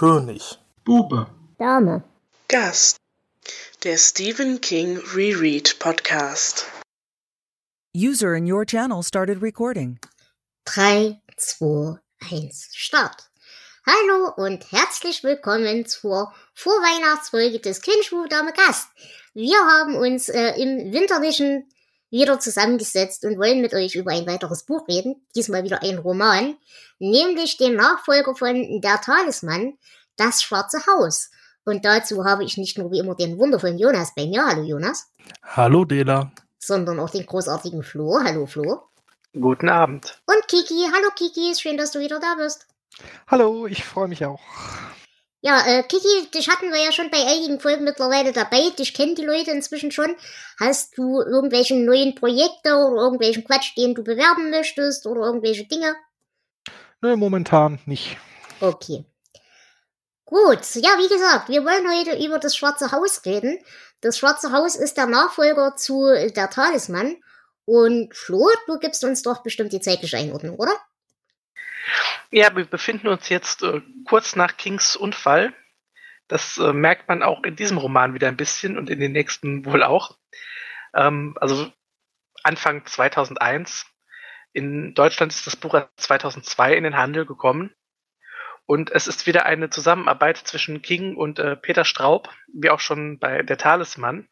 König. Bube. Dame. Gast. Der Stephen King Reread Podcast. User in your channel started recording. 3, 2, 1, Start. Hallo und herzlich willkommen zur Vorweihnachtsfolge des Kindschuh Dame Gast. Wir haben uns äh, im winterlichen wieder zusammengesetzt und wollen mit euch über ein weiteres Buch reden. Diesmal wieder ein Roman, nämlich den Nachfolger von Der Talisman, Das Schwarze Haus. Und dazu habe ich nicht nur wie immer den wundervollen Jonas bei mir. Hallo Jonas. Hallo Dela. Sondern auch den großartigen Flo. Hallo Flo. Guten Abend. Und Kiki. Hallo Kiki. Schön, dass du wieder da bist. Hallo, ich freue mich auch. Ja, äh, Kiki, dich hatten wir ja schon bei einigen Folgen mittlerweile dabei. Dich kennen die Leute inzwischen schon. Hast du irgendwelche neuen Projekte oder irgendwelchen Quatsch, den du bewerben möchtest oder irgendwelche Dinge? Nö, momentan nicht. Okay. Gut, ja, wie gesagt, wir wollen heute über das Schwarze Haus reden. Das Schwarze Haus ist der Nachfolger zu der Talisman. Und Flo, du gibst uns doch bestimmt die zeitliche Einordnung, oder? Ja, wir befinden uns jetzt äh, kurz nach Kings Unfall. Das äh, merkt man auch in diesem Roman wieder ein bisschen und in den nächsten wohl auch. Ähm, also Anfang 2001. In Deutschland ist das Buch 2002 in den Handel gekommen. Und es ist wieder eine Zusammenarbeit zwischen King und äh, Peter Straub, wie auch schon bei Der Talisman.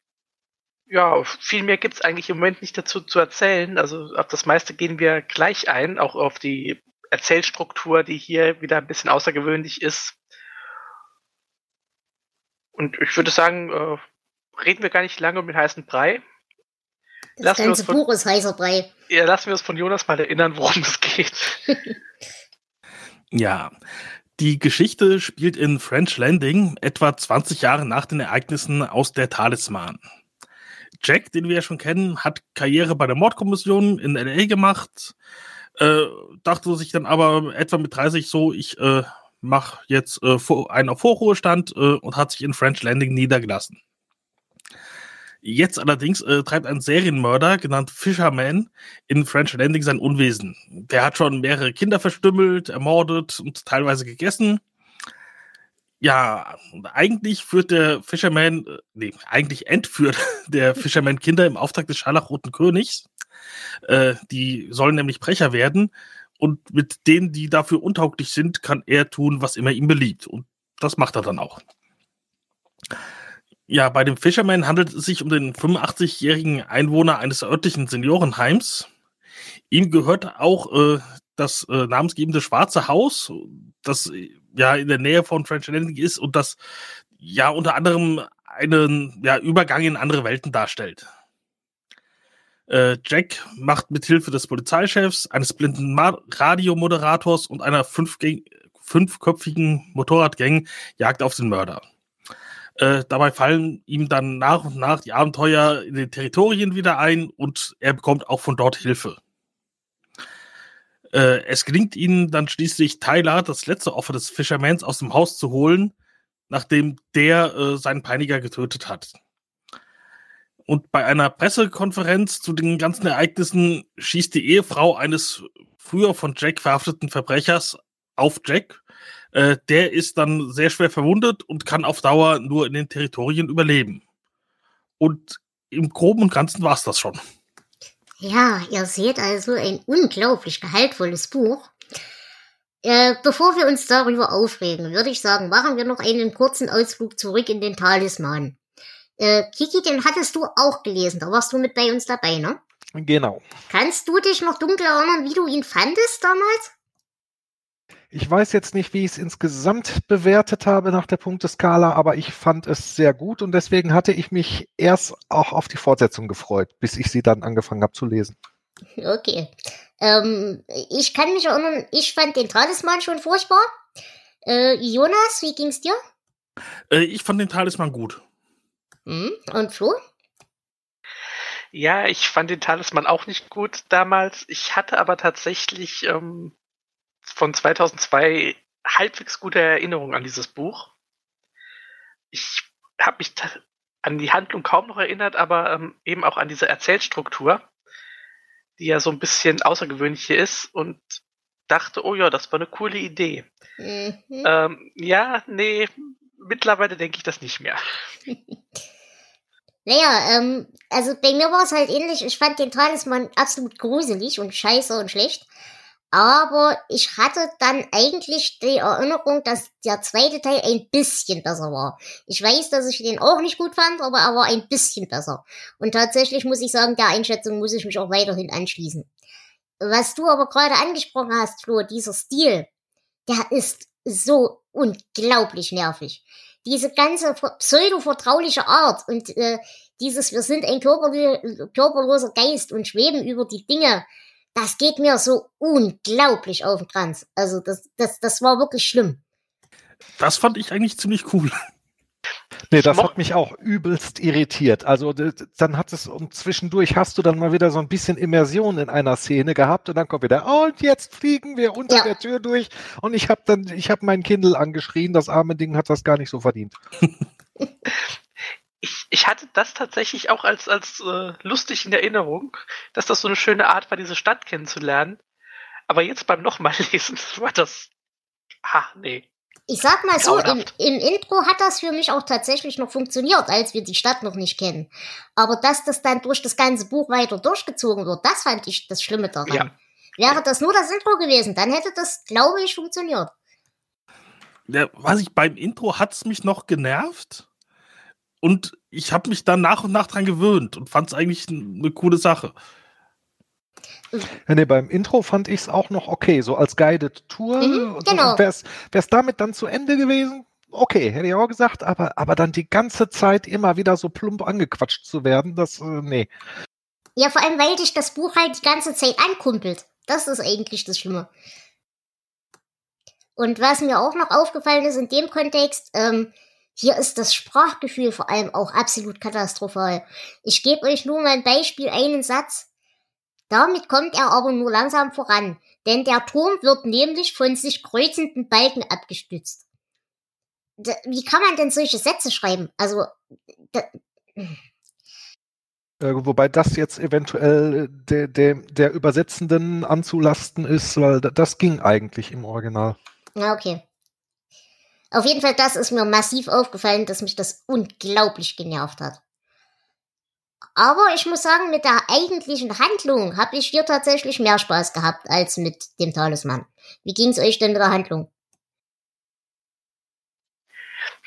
Ja, viel mehr gibt es eigentlich im Moment nicht dazu zu erzählen. Also auf das meiste gehen wir gleich ein, auch auf die Erzählstruktur, die hier wieder ein bisschen außergewöhnlich ist. Und ich würde sagen, äh, reden wir gar nicht lange um den heißen Brei. Das Lassen ganze von- Buch ist heißer Brei. Ja, lassen wir uns von Jonas mal erinnern, worum es geht. Ja, die Geschichte spielt in French Landing etwa 20 Jahre nach den Ereignissen aus der Talisman. Jack, den wir ja schon kennen, hat Karriere bei der Mordkommission in LA gemacht, äh, dachte sich dann aber etwa mit 30 so, ich äh, mache jetzt äh, einen auf Vorruhestand äh, und hat sich in French Landing niedergelassen. Jetzt allerdings äh, treibt ein Serienmörder, genannt Fisherman, in French Landing sein Unwesen. Der hat schon mehrere Kinder verstümmelt, ermordet und teilweise gegessen. Ja, eigentlich führt der Fisherman, äh, nee, eigentlich entführt der Fisherman Kinder im Auftrag des Scharlachroten Königs. Äh, die sollen nämlich Brecher werden und mit denen, die dafür untauglich sind, kann er tun, was immer ihm beliebt. Und das macht er dann auch. Ja, bei dem Fisherman handelt es sich um den 85-jährigen Einwohner eines örtlichen Seniorenheims. Ihm gehört auch äh, das äh, namensgebende Schwarze Haus, das äh, ja in der Nähe von French Landing ist und das ja unter anderem einen ja, Übergang in andere Welten darstellt. Äh, Jack macht mit Hilfe des Polizeichefs, eines blinden Radiomoderators und einer fünfköpfigen Motorradgang Jagd auf den Mörder. Äh, dabei fallen ihm dann nach und nach die Abenteuer in den Territorien wieder ein und er bekommt auch von dort Hilfe. Äh, es gelingt ihnen dann schließlich Tyler, das letzte Opfer des Fishermans, aus dem Haus zu holen, nachdem der äh, seinen Peiniger getötet hat. Und bei einer Pressekonferenz zu den ganzen Ereignissen schießt die Ehefrau eines früher von Jack verhafteten Verbrechers auf Jack. Äh, der ist dann sehr schwer verwundet und kann auf Dauer nur in den Territorien überleben. Und im Groben und Ganzen war es das schon. Ja, ihr seht also ein unglaublich gehaltvolles Buch. Äh, bevor wir uns darüber aufregen, würde ich sagen, machen wir noch einen kurzen Ausflug zurück in den Talisman. Äh, Kiki, den hattest du auch gelesen, da warst du mit bei uns dabei, ne? Genau. Kannst du dich noch dunkel erinnern, wie du ihn fandest damals? Ich weiß jetzt nicht, wie ich es insgesamt bewertet habe nach der Punkteskala, aber ich fand es sehr gut und deswegen hatte ich mich erst auch auf die Fortsetzung gefreut, bis ich sie dann angefangen habe zu lesen. Okay. Ähm, ich kann mich erinnern, ich fand den Talisman schon furchtbar. Äh, Jonas, wie ging's dir? Äh, ich fand den Talisman gut. Hm? Und Flo? Ja, ich fand den Talisman auch nicht gut damals. Ich hatte aber tatsächlich ähm, von 2002 halbwegs gute Erinnerungen an dieses Buch. Ich habe mich an die Handlung kaum noch erinnert, aber ähm, eben auch an diese Erzählstruktur, die ja so ein bisschen außergewöhnlich hier ist. Und dachte, oh ja, das war eine coole Idee. Mhm. Ähm, ja, nee, mittlerweile denke ich das nicht mehr. Naja, ähm, also bei mir war es halt ähnlich. Ich fand den Talisman absolut gruselig und scheiße und schlecht. Aber ich hatte dann eigentlich die Erinnerung, dass der zweite Teil ein bisschen besser war. Ich weiß, dass ich den auch nicht gut fand, aber er war ein bisschen besser. Und tatsächlich muss ich sagen, der Einschätzung muss ich mich auch weiterhin anschließen. Was du aber gerade angesprochen hast, Flo, dieser Stil, der ist so unglaublich nervig. Diese ganze pseudo-vertrauliche Art und äh, dieses, wir sind ein körperlo körperloser Geist und schweben über die Dinge, das geht mir so unglaublich auf den Kranz. Also das, das, das war wirklich schlimm. Das fand ich eigentlich ziemlich cool. Nee, das hat mich auch übelst irritiert. Also dann hat es und zwischendurch hast du dann mal wieder so ein bisschen Immersion in einer Szene gehabt und dann kommt wieder oh, und jetzt fliegen wir unter Ja. der Tür durch und ich habe dann ich habe mein Kindle angeschrien, das arme Ding hat das gar nicht so verdient. Ich, ich hatte das tatsächlich auch als, als äh, lustig in Erinnerung, dass das so eine schöne Art war, diese Stadt kennenzulernen. Aber jetzt beim nochmal lesen war das. Ah, nee. Ich sag mal so, im, im Intro hat das für mich auch tatsächlich noch funktioniert, als wir die Stadt noch nicht kennen. Aber dass das dann durch das ganze Buch weiter durchgezogen wird, das fand ich das Schlimme daran. Ja. Wäre das nur das Intro gewesen, dann hätte das, glaube ich, funktioniert. Ja, weiß ich, beim Intro hat's mich noch genervt. Und ich habe mich dann nach und nach dran gewöhnt und fand es eigentlich eine coole Sache. Ja, nee, beim Intro fand ich es auch noch okay, so als Guided Tour. Mhm, genau. Wäre es damit dann zu Ende gewesen, okay, hätte ich auch gesagt, aber, aber dann die ganze Zeit immer wieder so plump angequatscht zu werden, das, äh, nee. Ja, vor allem, weil dich das Buch halt die ganze Zeit ankumpelt. Das ist eigentlich das Schlimme. Und was mir auch noch aufgefallen ist in dem Kontext, ähm, hier ist das Sprachgefühl vor allem auch absolut katastrophal. Ich gebe euch nur mal ein Beispiel, einen Satz. Damit kommt er aber nur langsam voran, denn der Turm wird nämlich von sich kreuzenden Balken abgestützt. D wie kann man denn solche Sätze schreiben? Also, Äh, wobei das jetzt eventuell äh, der, der, der Übersetzenden anzulasten ist, weil da- das ging eigentlich im Original. Ja, okay. Auf jeden Fall, das ist mir massiv aufgefallen, dass mich das unglaublich genervt hat. Aber ich muss sagen, mit der eigentlichen Handlung habe ich hier tatsächlich mehr Spaß gehabt als mit dem Talisman. Wie ging's euch denn mit der Handlung?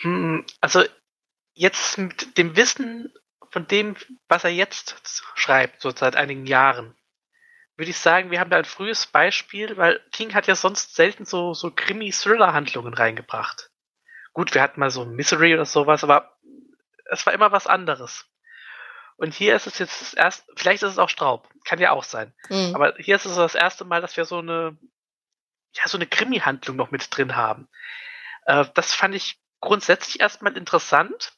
Hm, also jetzt mit dem Wissen von dem, was er jetzt schreibt, so seit einigen Jahren, würde ich sagen, wir haben da ein frühes Beispiel, weil King hat ja sonst selten so, so Krimi-Thriller-Handlungen reingebracht. Gut, wir hatten mal so Misery oder sowas, aber es war immer was anderes. Und hier ist es jetzt das erste, vielleicht ist es auch Straub, kann ja auch sein. Hm. Aber hier ist es das erste Mal, dass wir so eine, ja, so eine Krimi-Handlung noch mit drin haben. Äh, das fand ich grundsätzlich erstmal interessant,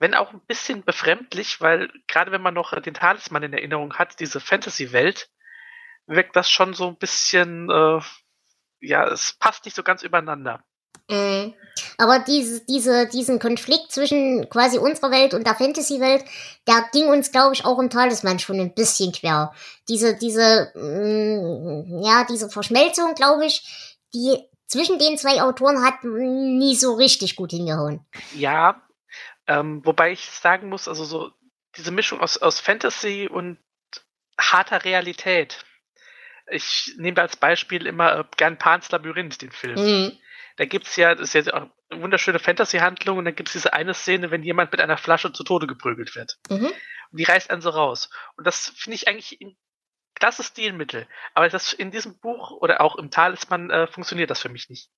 wenn auch ein bisschen befremdlich, weil gerade wenn man noch äh, den Talisman in Erinnerung hat, diese Fantasy-Welt, wirkt das schon so ein bisschen, äh, ja, es passt nicht so ganz übereinander. Mhm. Aber diese, diese, diesen Konflikt zwischen quasi unserer Welt und der Fantasy-Welt, der ging uns, glaube ich, auch im Talisman schon ein bisschen quer. Diese, diese, mm, ja, diese Verschmelzung, glaube ich, die zwischen den zwei Autoren hat nie so richtig gut hingehauen. Ja, ähm, wobei ich sagen muss, also so diese Mischung aus, aus Fantasy und harter Realität. Ich nehme als Beispiel immer äh, gern Pans Labyrinth, den Film. Mhm. Da gibt's ja, das ist ja auch eine wunderschöne Fantasy-Handlung und dann gibt's diese eine Szene, wenn jemand mit einer Flasche zu Tode geprügelt wird. Mhm. Und die reißt einen so raus. Und das finde ich eigentlich ein klasse Stilmittel. Aber das in diesem Buch oder auch im Talisman äh, funktioniert das für mich nicht.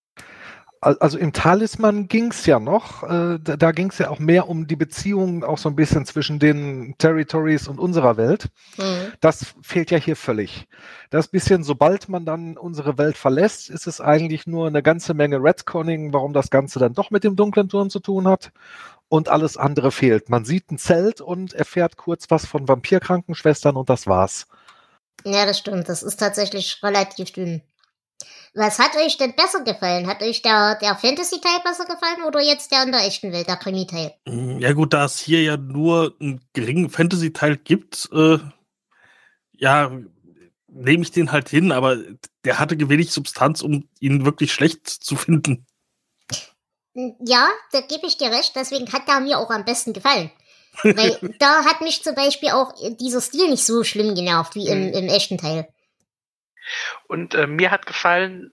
Al- Also im Talisman ging's ja noch, äh, da, da ging's ja auch mehr um die Beziehung auch so ein bisschen zwischen den Territories und unserer Welt. Mhm. Das fehlt ja hier völlig. Das bisschen, sobald man dann unsere Welt verlässt, ist es eigentlich nur eine ganze Menge Redconning, warum das Ganze dann doch mit dem dunklen Turm zu tun hat. Und alles andere fehlt. Man sieht ein Zelt und erfährt kurz was von Vampirkrankenschwestern und das war's. Ja, das stimmt. Das ist tatsächlich relativ dünn. Was hat euch denn besser gefallen? Hat euch der, der Fantasy-Teil besser gefallen oder jetzt der in der echten Welt, der Krimi-Teil? Mm, Ja gut, da es hier ja nur einen geringen Fantasy-Teil gibt, äh, ja, nehme ich den halt hin, aber der hatte wenig Substanz, um ihn wirklich schlecht zu finden. Ja, da gebe ich dir recht, deswegen hat er mir auch am besten gefallen. Weil da hat mich zum Beispiel auch dieser Stil nicht so schlimm genervt wie im, Mhm. im echten Teil. Und äh, mir hat gefallen,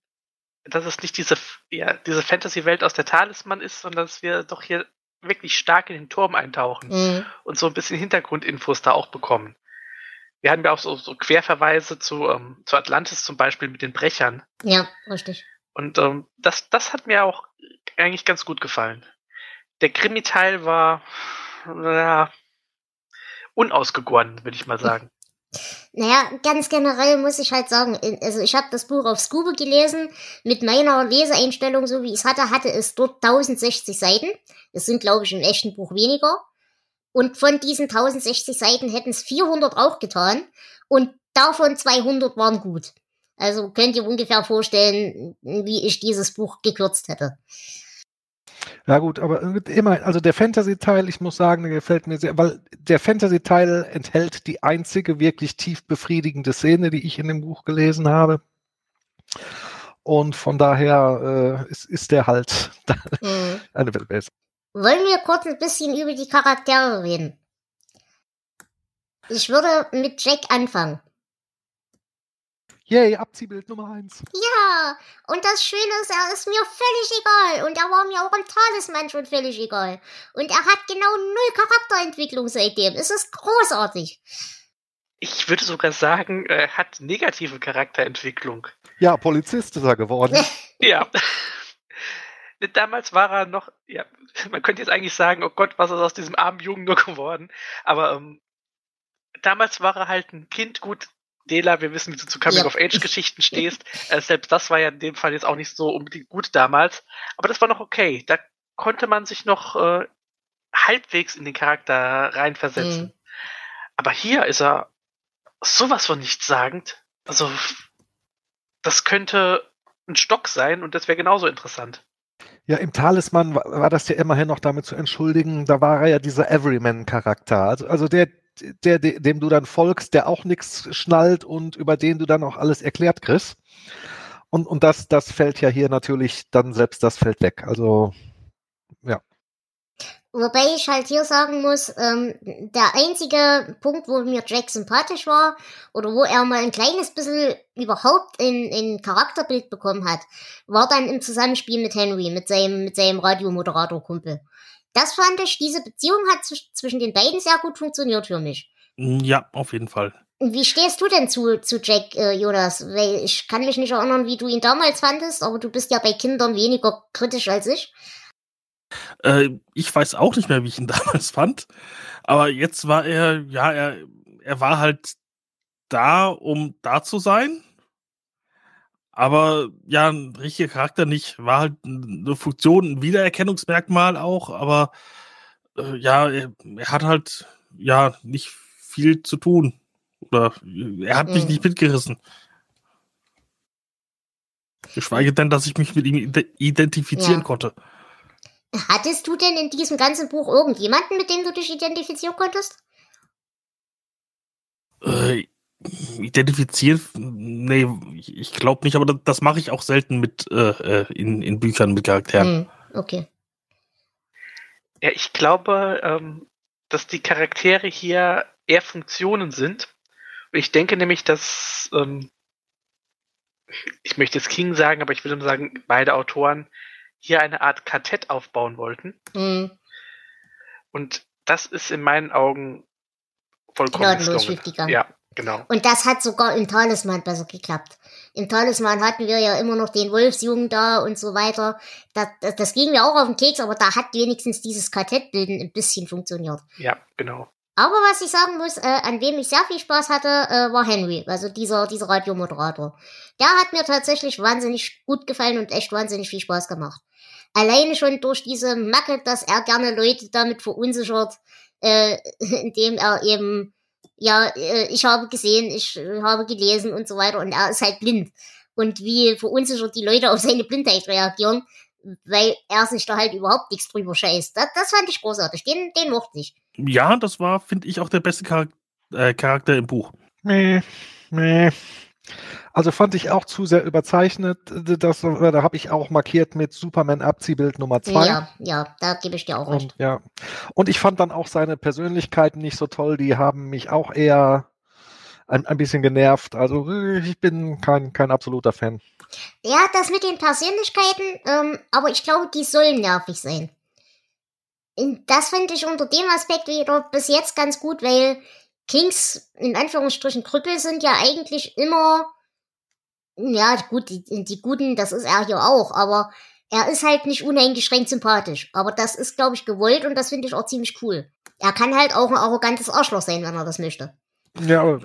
dass es nicht diese, ja, diese Fantasy-Welt aus der Talisman ist, sondern dass wir doch hier wirklich stark in den Turm eintauchen Mhm. und so ein bisschen Hintergrundinfos da auch bekommen. Wir hatten ja auch so, so Querverweise zu, ähm, zu Atlantis zum Beispiel mit den Brechern. Ja, richtig. Und ähm, das, das hat mir auch eigentlich ganz gut gefallen. Der Krimi-Teil war ja, unausgegoren, würde ich mal sagen. Naja, ganz generell muss ich halt sagen, also ich habe das Buch auf Scuba gelesen, mit meiner Leseeinstellung, so wie ich es hatte, hatte es dort 1060 Seiten. Das sind, glaube ich, im echten Buch weniger. Und von diesen 1060 Seiten hätten es 400 auch getan. Und davon 200 waren gut. Also könnt ihr ungefähr vorstellen, wie ich dieses Buch gekürzt hätte. Ja gut, aber immer, also der Fantasy-Teil, ich muss sagen, der gefällt mir sehr, weil der Fantasy-Teil enthält die einzige wirklich tief befriedigende Szene, die ich in dem Buch gelesen habe. Und von daher äh, ist, ist der halt Mhm. eine Welt besser. Wollen wir kurz ein bisschen über die Charaktere reden? Ich würde mit Jack anfangen. Yay, Abziehbild Nummer eins. Ja, und das Schöne ist, er ist mir völlig egal. Und er war mir auch im Talisman schon völlig egal. Und er hat genau null Charakterentwicklung seitdem. Es ist großartig. Ich würde sogar sagen, er hat negative Charakterentwicklung. Ja, Polizist ist er geworden. Ja. Damals war er noch, ja, man könnte jetzt eigentlich sagen, oh Gott, was ist aus diesem armen Jungen nur geworden? Aber ähm, damals war er halt ein Kind, gut, Dela, wir wissen, wie du zu Ja. Coming-of-Age-Geschichten stehst. Äh, selbst das war ja in dem Fall jetzt auch nicht so unbedingt gut damals. Aber das war noch okay. Da konnte man sich noch äh, halbwegs in den Charakter reinversetzen. Mhm. Aber hier ist er sowas von nichtssagend. Also, das könnte ein Stock sein und das wäre genauso interessant. Ja, im Talisman war, war das ja immerhin noch damit zu entschuldigen, da war er ja dieser Everyman-Charakter. Also, also der, der, dem du dann folgst, der auch nichts schnallt und über den du dann auch alles erklärt kriegst. Und, und das, das fällt ja hier natürlich dann selbst, das fällt weg. Also, Wobei ich halt hier sagen muss, ähm, der einzige Punkt, wo mir Jack sympathisch war oder wo er mal ein kleines bisschen überhaupt in, in Charakterbild bekommen hat, war dann im Zusammenspiel mit Henry, mit seinem, mit seinem Radiomoderator-Kumpel. Das fand ich, diese Beziehung hat zwisch- zwischen den beiden sehr gut funktioniert für mich. Ja, auf jeden Fall. Wie stehst du denn zu, zu Jack, äh, Jonas? Weil ich kann mich nicht erinnern, wie du ihn damals fandest, aber du bist ja bei Kindern weniger kritisch als ich. Äh, ich weiß auch nicht mehr, wie ich ihn damals fand. Aber jetzt war er, ja, er, er war halt da, um da zu sein. Aber ja, ein richtiger Charakter nicht. War halt eine Funktion, ein Wiedererkennungsmerkmal auch. Aber äh, ja, er, er hat halt ja nicht viel zu tun. Oder er hat mich Mhm. nicht mitgerissen. Geschweige denn, dass ich mich mit ihm ide- identifizieren Ja. konnte. Hattest du denn in diesem ganzen Buch irgendjemanden, mit dem du dich identifizieren konntest? Äh, identifizieren? Nee, ich, glaube nicht, aber das, das mache ich auch selten mit äh, äh, in, in Büchern mit Charakteren. Hm, okay. Ja, ich glaube, ähm, dass die Charaktere hier eher Funktionen sind. Ich denke nämlich, dass, ähm, ich möchte jetzt King sagen, aber ich will nur sagen, beide Autoren hier eine Art Kartett aufbauen wollten. Hm, Und das ist in meinen Augen vollkommen schiefgegangen. Ja, genau. Und das hat sogar im Talisman besser geklappt. Im Talisman hatten wir ja immer noch den Wolfsjungen da und so weiter. Das, das, das ging mir auch auf den Keks, aber da hat wenigstens dieses Kartettbilden ein bisschen funktioniert. Ja, genau. Aber was ich sagen muss, äh, an wem ich sehr viel Spaß hatte, äh, war Henry, also dieser, dieser Radiomoderator. Der hat mir tatsächlich wahnsinnig gut gefallen und echt wahnsinnig viel Spaß gemacht. Alleine schon durch diese Macke, dass er gerne Leute damit verunsichert, äh, indem er eben, ja, äh, ich habe gesehen, ich äh, habe gelesen und so weiter und er ist halt blind. Und wie verunsichert die Leute auf seine Blindheit reagieren, weil er sich da halt überhaupt nichts drüber scheißt. Das, das fand ich großartig. Den, den mochte ich. Ja, das war, finde ich, auch der beste Charak äh, Charakter im Buch. nee, nee. Also fand ich auch zu sehr überzeichnet. Das, da habe ich auch markiert mit Superman Abziehbild Nummer zwei. Ja, ja, da gebe ich dir auch recht. Und, ja. Und ich fand dann auch seine Persönlichkeiten nicht so toll. Die haben mich auch eher ein, ein bisschen genervt. Also ich bin kein, kein absoluter Fan. Ja, das mit den Persönlichkeiten, ähm, aber ich glaube, die sollen nervig sein. Das finde ich unter dem Aspekt wieder bis jetzt ganz gut, weil Kings, in Anführungsstrichen, Krüppel sind ja eigentlich immer, ja, gut, die, die Guten, das ist er hier auch, aber er ist halt nicht uneingeschränkt sympathisch. Aber das ist, glaube ich, gewollt und das finde ich auch ziemlich cool. Er kann halt auch ein arrogantes Arschloch sein, wenn er das möchte. Ja, aber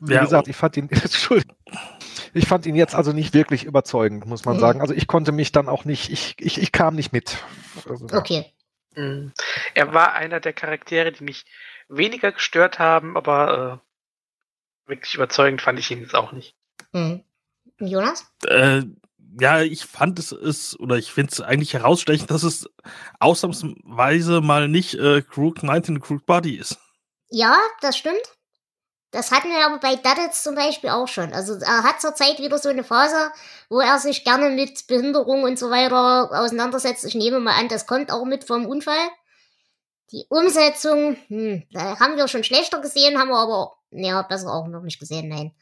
wie ja, gesagt, ich fand ihn, Entschuldigung, ich fand ihn jetzt also nicht wirklich überzeugend, muss man mhm. sagen. Also ich konnte mich dann auch nicht, ich, ich, ich kam nicht mit. Also, okay. Mhm. Er war einer der Charaktere, die mich weniger gestört haben, aber äh, wirklich überzeugend fand ich ihn jetzt auch nicht. Mhm. Jonas? Äh, ja, ich fand es ist, oder ich finde es eigentlich herausstechend, dass es ausnahmsweise mal nicht äh, Crook 19 Crook Body ist. Ja, das stimmt. Das hatten wir aber bei Duddits zum Beispiel auch schon. Also er hat zurzeit wieder so eine Phase, wo er sich gerne mit Behinderung und so weiter auseinandersetzt. Ich nehme mal an, das kommt auch mit vom Unfall. Die Umsetzung, hm, da haben wir schon schlechter gesehen, haben wir aber, ja, besser auch noch nicht gesehen, nein.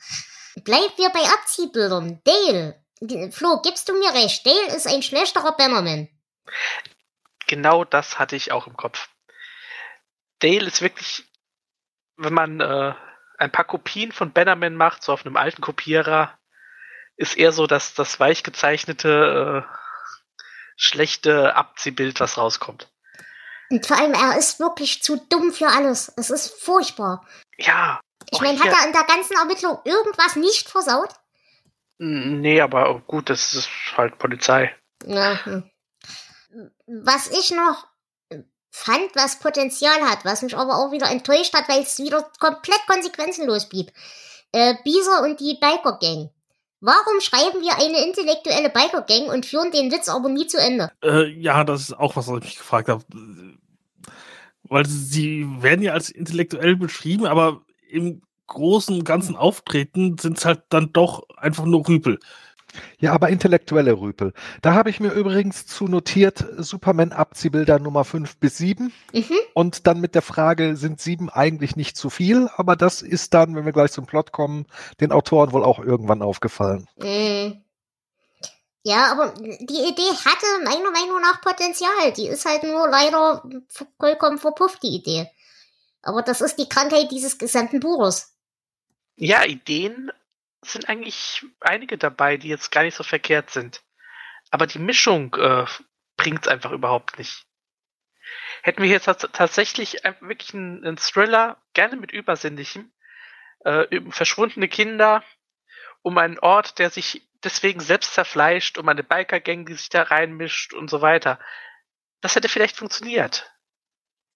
Bleiben wir bei Abziehbildern. Dale. Flo, gibst du mir recht? Dale ist ein schlechterer Bannerman. Genau das hatte ich auch im Kopf. Dale ist wirklich, wenn man äh, ein paar Kopien von Bannerman macht, so auf einem alten Kopierer, ist eher so dass das weich gezeichnete, äh, schlechte Abziehbild, was rauskommt. Und vor allem, er ist wirklich zu dumm für alles. Es ist furchtbar. Ja. Ich meine, hat er in der ganzen Ermittlung irgendwas nicht versaut? Nee, aber gut, das ist halt Polizei. Ja. Hm. Was ich noch fand, was Potenzial hat, was mich aber auch wieder enttäuscht hat, weil es wieder komplett konsequenzenlos blieb. Äh, Bieser und die Biker Gang. Warum schreiben wir eine intellektuelle Biker Gang und führen den Witz aber nie zu Ende? Äh, ja, das ist auch was, was ich mich gefragt habe. Weil sie werden ja als intellektuell beschrieben, aber im großen und ganzen Auftreten sind es halt dann doch einfach nur Rüpel. Ja, aber intellektuelle Rüpel. Da habe ich mir übrigens zu notiert, Superman-Abziehbilder Nummer 5 bis 7. Mhm. Und dann mit der Frage, sind 7 eigentlich nicht zu viel? Aber das ist dann, wenn wir gleich zum Plot kommen, den Autoren wohl auch irgendwann aufgefallen. Mhm. Ja, aber die Idee hatte meiner Meinung nach Potenzial. Die ist halt nur leider vollkommen verpufft, die Idee. Aber das ist die Krankheit dieses gesamten Buches. Ja, Ideen sind eigentlich einige dabei, die jetzt gar nicht so verkehrt sind. Aber die Mischung äh, bringt es einfach überhaupt nicht. Hätten wir jetzt tatsächlich wirklich einen, einen, Thriller, gerne mit Übersinnlichem, äh, verschwundene Kinder, um einen Ort, der sich deswegen selbst zerfleischt, um eine Biker-Gang, die sich da reinmischt und so weiter. Das hätte vielleicht funktioniert.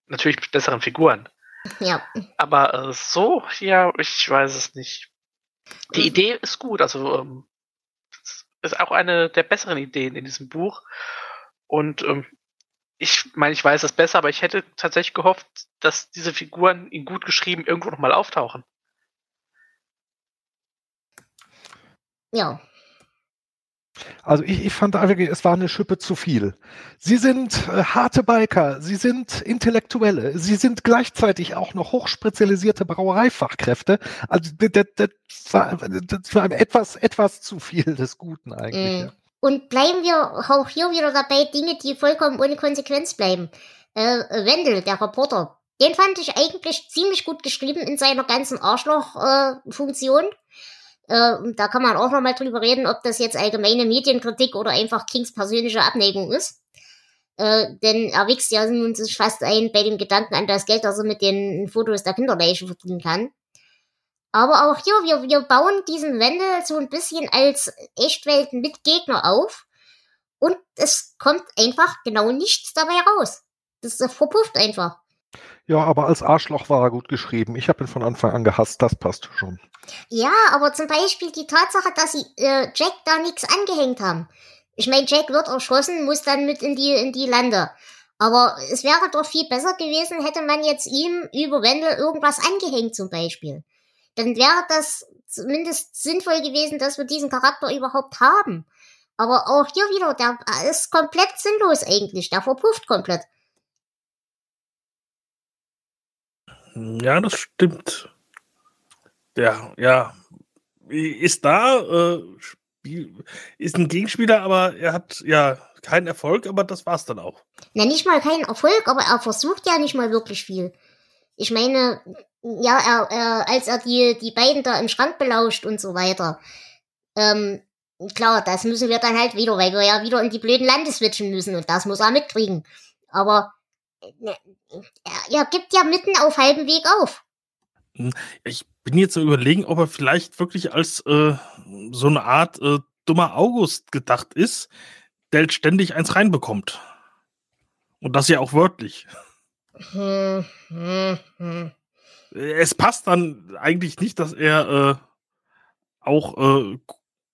Natürlich mit besseren Figuren. Ja. Aber äh, so, ja, ich weiß es nicht. Die mhm. Idee ist gut, also ähm, ist auch eine der besseren Ideen in diesem Buch. Und ähm, ich meine, ich weiß es besser, aber ich hätte tatsächlich gehofft, dass diese Figuren in gut geschrieben irgendwo nochmal auftauchen. Ja, also ich, ich fand wirklich, es war eine Schippe zu viel. Sie sind äh, harte Biker, sie sind Intellektuelle, sie sind gleichzeitig auch noch hochspezialisierte Brauereifachkräfte. Also das, das, war, das war etwas, etwas zu viel des Guten eigentlich. Mm. Ja. Und bleiben wir auch hier wieder dabei, Dinge, die vollkommen ohne Konsequenz bleiben. Äh, Wendel, der Reporter, den fand ich eigentlich ziemlich gut geschrieben in seiner ganzen Arschloch-Funktion. Äh, äh, da kann man auch nochmal drüber reden, ob das jetzt allgemeine Medienkritik oder einfach Kings persönliche Abneigung ist. Äh, denn er wächst ja nun sich fast ein bei dem Gedanken an das Geld, das er mit den Fotos der Kinderleiche verdienen kann. Aber auch hier, wir, wir bauen diesen Wendel so ein bisschen als Echtwelt-Mitgegner auf. Und es kommt einfach genau nichts dabei raus. Das verpufft einfach. Ja, aber als Arschloch war er gut geschrieben. Ich habe ihn von Anfang an gehasst, das passt schon. Ja, aber zum Beispiel die Tatsache, dass sie äh, Jack da nichts angehängt haben. Ich meine, Jack wird erschossen, muss dann mit in die, in die Lande. Aber es wäre doch viel besser gewesen, hätte man jetzt ihm über Wendel irgendwas angehängt zum Beispiel. dann wäre das zumindest sinnvoll gewesen, dass wir diesen Charakter überhaupt haben. Aber auch hier wieder, der ist komplett sinnlos eigentlich. Der verpufft komplett. Ja, das stimmt. Ja, ja. Ist da, äh, ist ein Gegenspieler, aber er hat ja keinen Erfolg, aber das war's dann auch. Na, nicht mal keinen Erfolg, aber er versucht ja nicht mal wirklich viel. Ich meine, ja, er, er, als er die, die beiden da im Schrank belauscht und so weiter. Ähm, klar, das müssen wir dann halt wieder, weil wir ja wieder in die blöden Lande switchen müssen und das muss er mitkriegen. Aber ne, er, er gibt ja mitten auf halbem Weg auf. Hm, ich bin jetzt am überlegen, ob er vielleicht wirklich als äh, so eine Art äh, dummer August gedacht ist, der ständig eins reinbekommt. Und das ja auch wörtlich. Hm, hm, hm. Es passt dann eigentlich nicht, dass er äh, auch äh,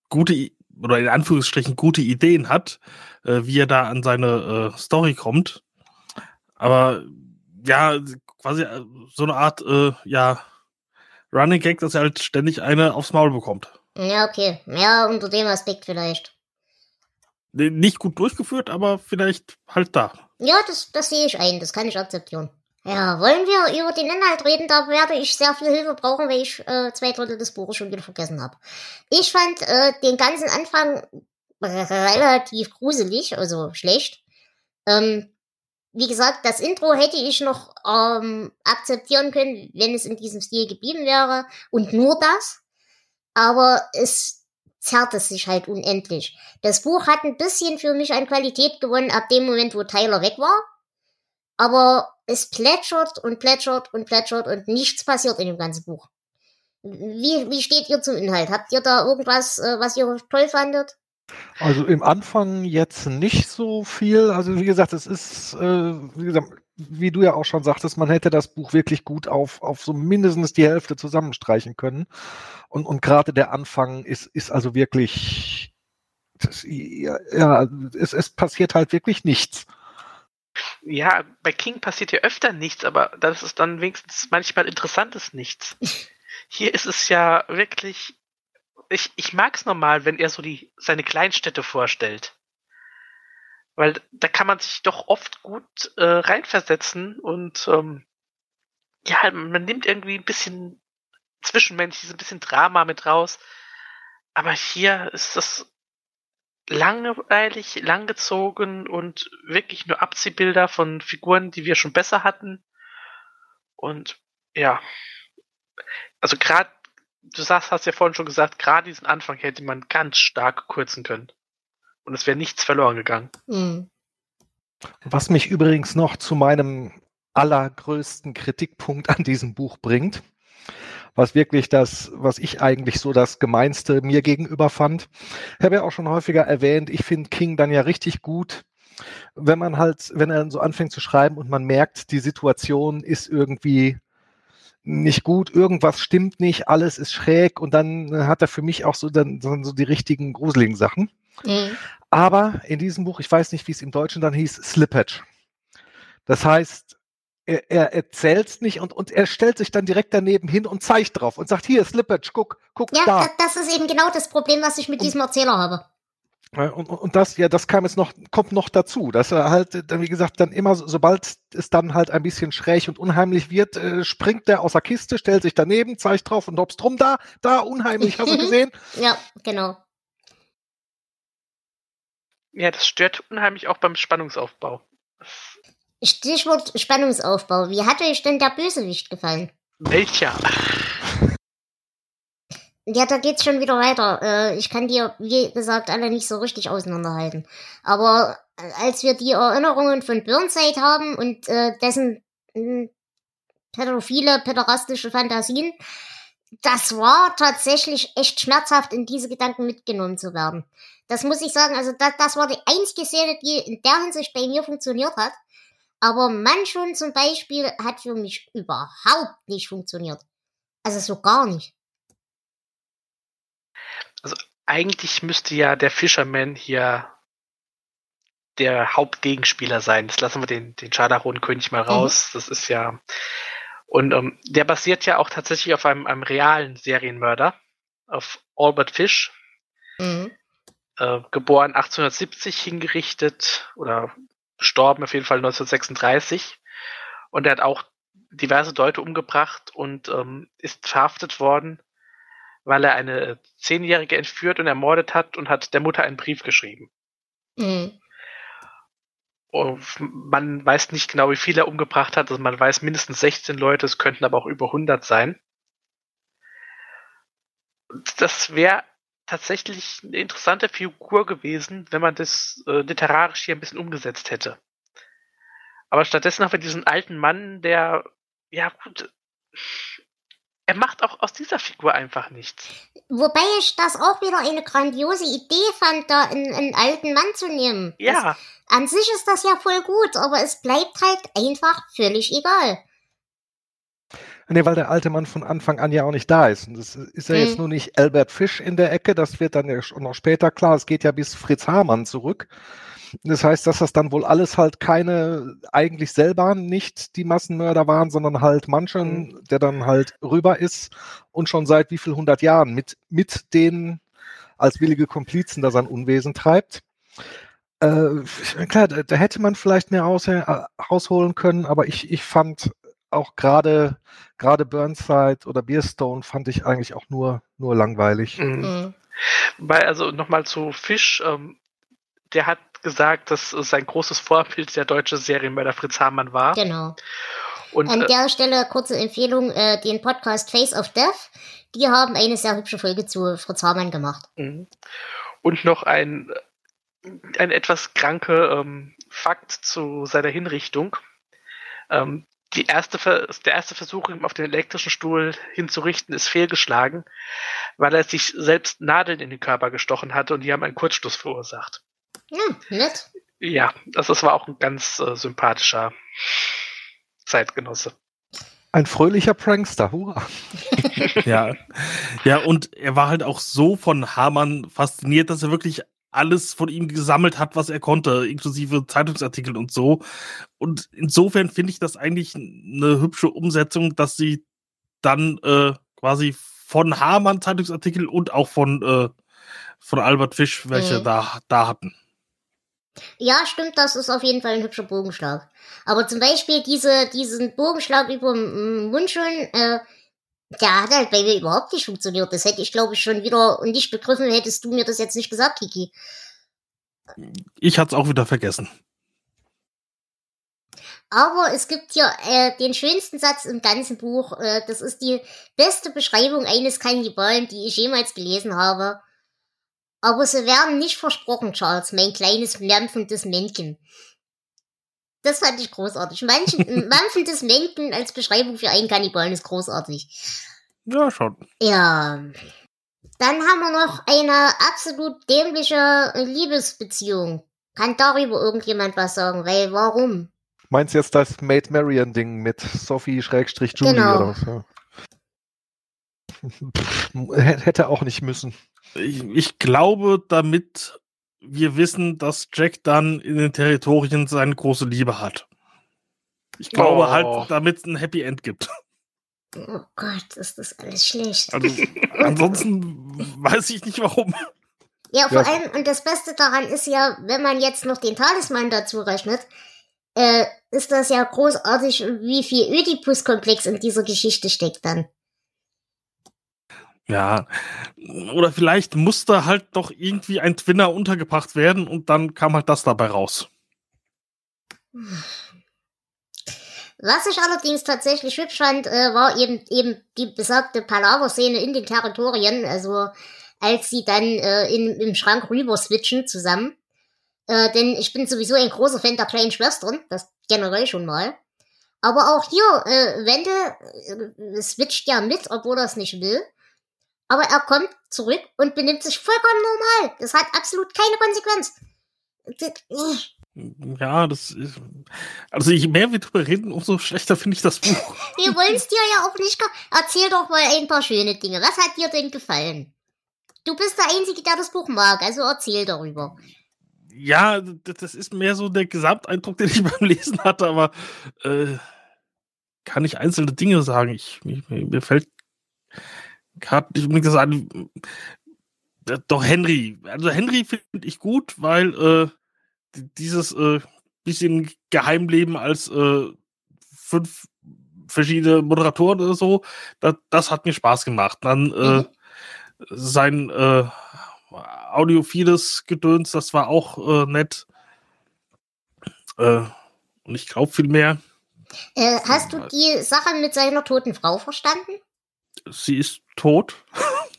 gute oder in Anführungsstrichen gute Ideen hat, äh, wie er da an seine äh, Story kommt. Aber ja, quasi äh, so eine Art, äh, ja, Running Gag, dass er halt ständig eine aufs Maul bekommt. Ja, okay. Ja, unter dem Aspekt vielleicht. Nicht gut durchgeführt, aber vielleicht halt da. Ja, das, das sehe ich ein. Das kann ich akzeptieren. Ja, wollen wir über den Inhalt reden? Da werde ich sehr viel Hilfe brauchen, weil ich äh, zwei Drittel des Buches schon wieder vergessen habe. Ich fand äh, den ganzen Anfang relativ gruselig, also schlecht. Ähm, wie gesagt, das Intro hätte ich noch ähm, akzeptieren können, wenn es in diesem Stil geblieben wäre. Und nur das. Aber es zerrte sich halt unendlich. Das Buch hat ein bisschen für mich an Qualität gewonnen ab dem Moment, wo Tyler weg war. Aber es plätschert und plätschert und plätschert und nichts passiert in dem ganzen Buch. Wie, wie steht ihr zum Inhalt? Habt ihr da irgendwas, äh, was ihr toll fandet? Also im Anfang jetzt nicht so viel. Also wie gesagt, es ist, äh, wie gesagt, wie du ja auch schon sagtest, man hätte das Buch wirklich gut auf, auf so mindestens die Hälfte zusammenstreichen können. Und, und gerade der Anfang ist, ist also wirklich, das, ja, ja es, es passiert halt wirklich nichts. Ja, bei King passiert ja öfter nichts, aber das ist dann wenigstens manchmal interessantes Nichts. Hier ist es ja wirklich ich, ich mag es normal, wenn er so die, seine Kleinstädte vorstellt. Weil da kann man sich doch oft gut äh, reinversetzen und ähm, ja, man nimmt irgendwie ein bisschen zwischenmenschliches, ein bisschen Drama mit raus. Aber hier ist das langweilig, langgezogen und wirklich nur Abziehbilder von Figuren, die wir schon besser hatten. Und ja, also gerade du sagst, hast ja vorhin schon gesagt, gerade diesen Anfang hätte man ganz stark kürzen können. Und es wäre nichts verloren gegangen. Mhm. Was mich übrigens noch zu meinem allergrößten Kritikpunkt an diesem Buch bringt, was wirklich das, was ich eigentlich so das Gemeinste mir gegenüber fand. Ich habe ja auch schon häufiger erwähnt, ich finde King dann ja richtig gut, wenn man halt, wenn er so anfängt zu schreiben und man merkt, die Situation ist irgendwie nicht gut, irgendwas stimmt nicht, alles ist schräg und dann hat er für mich auch so dann so die richtigen gruseligen Sachen. Mhm. Aber in diesem Buch, ich weiß nicht, wie es im Deutschen dann hieß, Slippage. Das heißt, er, er erzählt es nicht und, und er stellt sich dann direkt daneben hin und zeigt drauf und sagt, hier, Slippage, guck, guck ja, da. Ja, das ist eben genau das Problem, was ich mit und, diesem Erzähler habe. Und, und das, ja, das kam jetzt noch, kommt noch dazu, dass er halt, wie gesagt, dann immer, sobald es dann halt ein bisschen schräg und unheimlich wird, äh, springt der aus der Kiste, stellt sich daneben, zeigt drauf und hops drum, da, da, unheimlich, hast du gesehen? ja, genau. Ja, das stört unheimlich auch beim Spannungsaufbau. Stichwort Spannungsaufbau. Wie hat euch denn der Bösewicht gefallen? Welcher? Ja, da geht's schon wieder weiter. Äh, ich kann dir, wie gesagt, alle nicht so richtig auseinanderhalten. Aber äh, als wir die Erinnerungen von Burnside haben und äh, dessen äh, pädophile, päderastische Fantasien, das war tatsächlich echt schmerzhaft, in diese Gedanken mitgenommen zu werden. Das muss ich sagen, also das, das war die einzige Szene, die in der Hinsicht bei mir funktioniert hat. Aber Manchon zum Beispiel hat für mich überhaupt nicht funktioniert. Also so gar nicht. Also eigentlich müsste ja der Fisherman hier der Hauptgegenspieler sein. Das lassen wir den, den Schadaron-König mal mhm. raus. Mhm. Das ist ja. Und ähm, der basiert ja auch tatsächlich auf einem, einem realen Serienmörder, auf Albert Fish, Mhm. äh, geboren 1870, hingerichtet oder gestorben auf jeden Fall 1936. Und er hat auch diverse Leute umgebracht und ähm, ist verhaftet worden, weil er eine Zehnjährige entführt und ermordet hat und hat der Mutter einen Brief geschrieben. Mhm. Man weiß nicht genau, wie viel er umgebracht hat. Also man weiß mindestens 16 Leute, es könnten aber auch über 100 sein. Das wäre tatsächlich eine interessante Figur gewesen, wenn man das äh, literarisch hier ein bisschen umgesetzt hätte. Aber stattdessen haben wir diesen alten Mann, der, ja gut, er macht auch aus dieser Figur einfach nichts. Wobei ich das auch wieder eine grandiose Idee fand, da einen, einen alten Mann zu nehmen. Das, Ja, an sich ist das ja voll gut, aber es bleibt halt einfach völlig egal. Nee, weil der alte Mann von Anfang an ja auch nicht da ist. Und das ist ja jetzt Mhm. nur nicht Albert Fisch in der Ecke, das wird dann ja schon noch später klar. Es geht ja bis Fritz Hamann zurück. Das heißt, dass das dann wohl alles halt keine, eigentlich selber nicht die Massenmörder waren, sondern halt manchen, der dann halt rüber ist und schon seit wie viel hundert Jahren mit, mit denen als willige Komplizen da sein Unwesen treibt. Äh, klar, da, da hätte man vielleicht mehr aus, äh, rausholen können, aber ich, ich fand auch gerade gerade Burnside oder Beerstone fand ich eigentlich auch nur nur langweilig. Mhm. Mhm. Weil, also nochmal zu Fisch, ähm, der hat gesagt, dass sein großes Vorbild der deutsche Serienmörder Fritz Hamann war. Genau. Und An äh, der Stelle kurze Empfehlung, äh, den Podcast Face of Death. Die haben eine sehr hübsche Folge zu Fritz Hamann gemacht. mhm. und noch ein, ein etwas kranke ähm, Fakt zu seiner Hinrichtung. Ähm, die erste, der erste Versuch, ihm auf den elektrischen Stuhl hinzurichten, ist fehlgeschlagen, weil er sich selbst Nadeln in den Körper gestochen hatte und die haben einen Kurzschluss verursacht. Hm, nett. Ja, also das war auch ein ganz äh, sympathischer Zeitgenosse. Ein fröhlicher Prankster, hurra. Ja. Ja, und er war halt auch so von Hamann fasziniert, dass er wirklich alles von ihm gesammelt hat, was er konnte, inklusive Zeitungsartikel und so. Und insofern finde ich das eigentlich eine hübsche Umsetzung, dass sie dann äh, quasi von Hamann Zeitungsartikel und auch von, äh, von Albert Fisch welche Mhm. da, da hatten. Ja, stimmt, das ist auf jeden Fall ein hübscher Bogenschlag. Aber zum Beispiel diese, diesen Bogenschlag über den Mundschulden, äh, der hat halt bei mir überhaupt nicht funktioniert. Das hätte ich, glaube ich, schon wieder nicht begriffen, hättest du mir das jetzt nicht gesagt, Kiki. Ich hatte es auch wieder vergessen. Aber es gibt hier äh, den schönsten Satz im ganzen Buch. Äh, das ist die beste Beschreibung eines Kannibalen, die ich jemals gelesen habe. Aber sie werden nicht versprochen, Charles, mein kleines mampfendes Männchen. Das fand ich großartig. Manchen, mampfendes Männchen als Beschreibung für einen Kannibalen ist großartig. Ja, schon. Ja. Dann haben wir noch eine absolut dämliche Liebesbeziehung. Kann darüber irgendjemand was sagen? Weil warum? Meinst du jetzt das Maid Marian Ding mit Sophie Schrägstrich Julie Genau. oder was? Ja. Pff, hä- Hätte auch nicht müssen. Ich, ich glaube, damit wir wissen, dass Jack dann in den Territorien seine große Liebe hat. Ich glaube Oh. halt, damit es ein Happy End gibt. Oh Gott, ist das alles schlecht. Also ansonsten weiß ich nicht warum. Ja, vor Ja. allem, und das Beste daran ist ja, wenn man jetzt noch den Talisman dazu rechnet, äh, ist das ja großartig, wie viel Ödipus-Komplex in dieser Geschichte steckt dann. Ja. Oder vielleicht musste halt doch irgendwie ein Twinner untergebracht werden und dann kam halt das dabei raus. Was ich allerdings tatsächlich hübsch fand, äh, war eben, eben die besagte Palaver-Szene in den Territorien, also als sie dann äh, in, im Schrank rüber switchen zusammen. Äh, denn ich bin sowieso ein großer Fan der kleinen Schwestern, das generell schon mal. Aber auch hier, äh, Wende äh, switcht ja mit, obwohl er es nicht will. Aber er kommt zurück und benimmt sich vollkommen normal. Das hat absolut keine Konsequenz. Das- äh. Ja, das ist. Also je mehr wir drüber reden, umso schlechter finde ich das Buch. Wir wollen es dir ja auch nicht. Erzähl doch mal ein paar schöne Dinge. Was hat dir denn gefallen? Du bist der Einzige, der das Buch mag, also erzähl darüber. Ja, das ist mehr so der Gesamteindruck, den ich beim Lesen hatte, aber äh, kann ich einzelne Dinge sagen. Ich, mir, mir fällt gerade nicht unbedingt das an. Doch Henry. Also Henry finde ich gut, weil äh, dieses äh, bisschen Geheimleben als äh, fünf verschiedene Moderatoren oder so, das, das hat mir Spaß gemacht. Dann äh, mhm. sein äh, audiophiles Gedöns, das war auch äh, nett. Äh, und ich glaube viel mehr. Äh, hast du die Sache mit seiner toten Frau verstanden? Sie ist tot.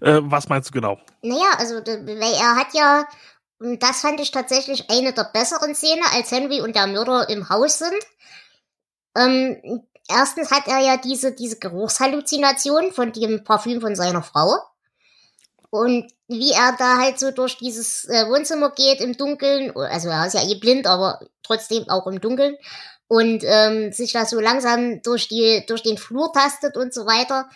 äh, was meinst du genau? Naja, also weil er hat ja, das fand ich tatsächlich eine der besseren Szenen, als Henry und der Mörder im Haus sind. Ähm, erstens hat er ja diese, diese Geruchshalluzination von dem Parfüm von seiner Frau. Und wie er da halt so durch dieses äh, Wohnzimmer geht im Dunkeln, also er ist ja eh blind, aber trotzdem auch im Dunkeln und ähm, sich da so langsam durch die durch den Flur tastet und so weiter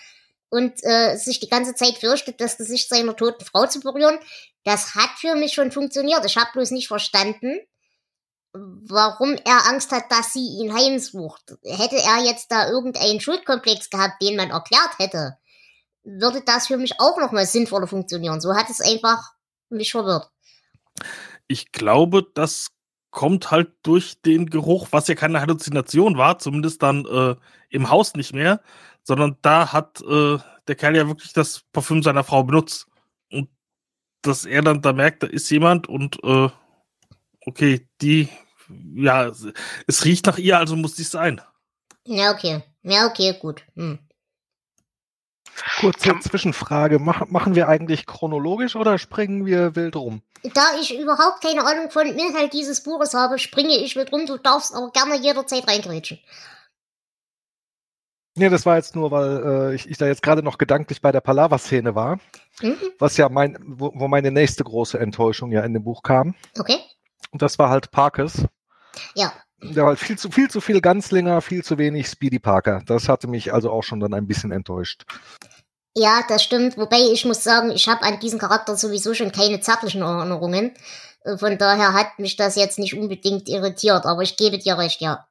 und äh, sich die ganze Zeit fürchtet, das Gesicht seiner toten Frau zu berühren, das hat für mich schon funktioniert. Ich habe bloß nicht verstanden, warum er Angst hat, dass sie ihn heimsucht. Hätte er jetzt da irgendeinen Schuldkomplex gehabt, den man erklärt hätte, würde das für mich auch nochmal sinnvoller funktionieren. So hat es einfach mich verwirrt. Ich glaube, das kommt halt durch den Geruch, was ja keine Halluzination war, zumindest dann äh, im Haus nicht mehr, sondern da hat äh, der Kerl ja wirklich das Parfüm seiner Frau benutzt. Und dass er dann da merkt, da ist jemand und äh, okay, die, ja, es riecht nach ihr, also muss dies sein. Ja, okay. Ja, okay, gut. Hm. Kurze Zwischenfrage. Mach, machen wir eigentlich chronologisch oder springen wir wild rum? Da ich überhaupt keine Ahnung von Inhalt dieses Buches habe, springe ich wild rum. Du darfst aber gerne jederzeit reingrätschen. Nee, das war jetzt nur, weil äh, ich, ich da jetzt gerade noch gedanklich bei der Palava-Szene war, mhm. was ja mein, wo, wo meine nächste große Enttäuschung ja in dem Buch kam. Okay. Und das war halt Parkes. Ja. Der war viel zu viel zu viel Ganzlinger, viel zu wenig Speedy Parker. Das hatte mich also auch schon dann ein bisschen enttäuscht. Ja, das stimmt. Wobei ich muss sagen, ich habe an diesen Charakter sowieso schon keine zärtlichen Erinnerungen. Äh, von daher hat mich das jetzt nicht unbedingt irritiert, aber ich gebe dir recht, ja.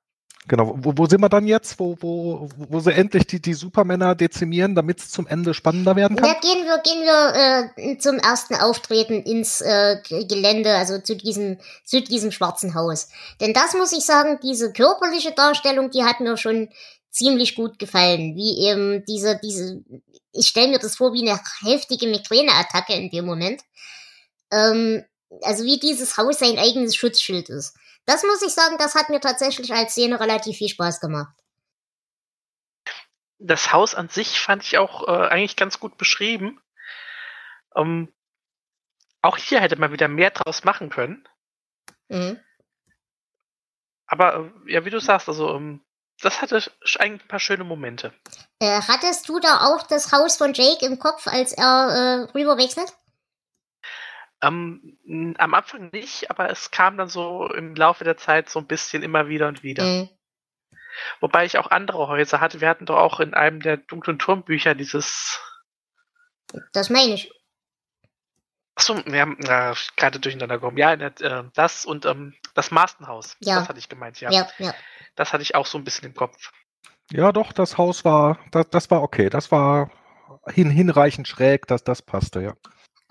Genau, wo, wo sind wir dann jetzt, wo, wo, wo sie endlich die, die Supermänner dezimieren, damit es zum Ende spannender werden kann? Ja, gehen wir, gehen wir äh, zum ersten Auftreten ins äh, Gelände, also zu diesem, zu diesem schwarzen Haus. Denn das muss ich sagen, diese körperliche Darstellung, die hat mir schon ziemlich gut gefallen. Wie eben diese, diese, ich stelle mir das vor wie eine heftige Migräneattacke in dem Moment. Ähm, also wie dieses Haus sein eigenes Schutzschild ist. Das muss ich sagen, das hat mir tatsächlich als Szene relativ viel Spaß gemacht. Das Haus an sich fand ich auch äh, eigentlich ganz gut beschrieben. Ähm, auch hier hätte man wieder mehr draus machen können. Mhm. Aber äh, ja, wie du sagst, also ähm, das hatte eigentlich ein paar schöne Momente. Äh, hattest du da auch das Haus von Jake im Kopf, als er äh, rüberwechselt? Ähm, am Anfang nicht, aber es kam dann so im Laufe der Zeit so ein bisschen immer wieder und wieder. Mhm. Wobei ich auch andere Häuser hatte. Wir hatten doch auch in einem der dunklen Turmbücher dieses. Das meine ich. Achso, wir haben äh, gerade durcheinander gekommen. Ja, äh, das und ähm, das Mastenhaus. Ja. Das hatte ich gemeint, ja. ja. Ja, Das hatte ich auch so ein bisschen im Kopf. Ja, doch, das Haus war, das, das war okay. Das war hin, hinreichend schräg, das, das passte, ja.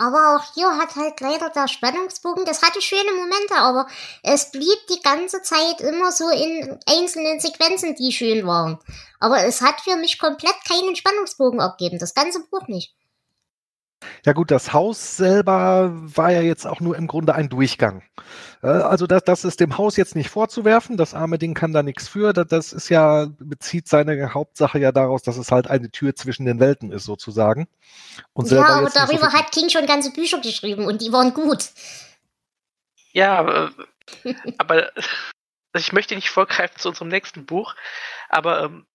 Aber auch hier hat halt leider der Spannungsbogen, das hatte schöne Momente, aber es blieb die ganze Zeit immer so in einzelnen Sequenzen, die schön waren. Aber es hat für mich komplett keinen Spannungsbogen abgegeben, das ganze Buch nicht. Ja gut, das Haus selber war ja jetzt auch nur im Grunde ein Durchgang. Äh, also das, das ist dem Haus jetzt nicht vorzuwerfen, das arme Ding kann da nichts für. Das ist ja, bezieht seine Hauptsache ja daraus, dass es halt eine Tür zwischen den Welten ist, sozusagen. Und ja, aber darüber so hat King schon ganze Bücher geschrieben und die waren gut. Ja, aber, aber ich möchte nicht vorgreifen zu unserem nächsten Buch, aber ähm,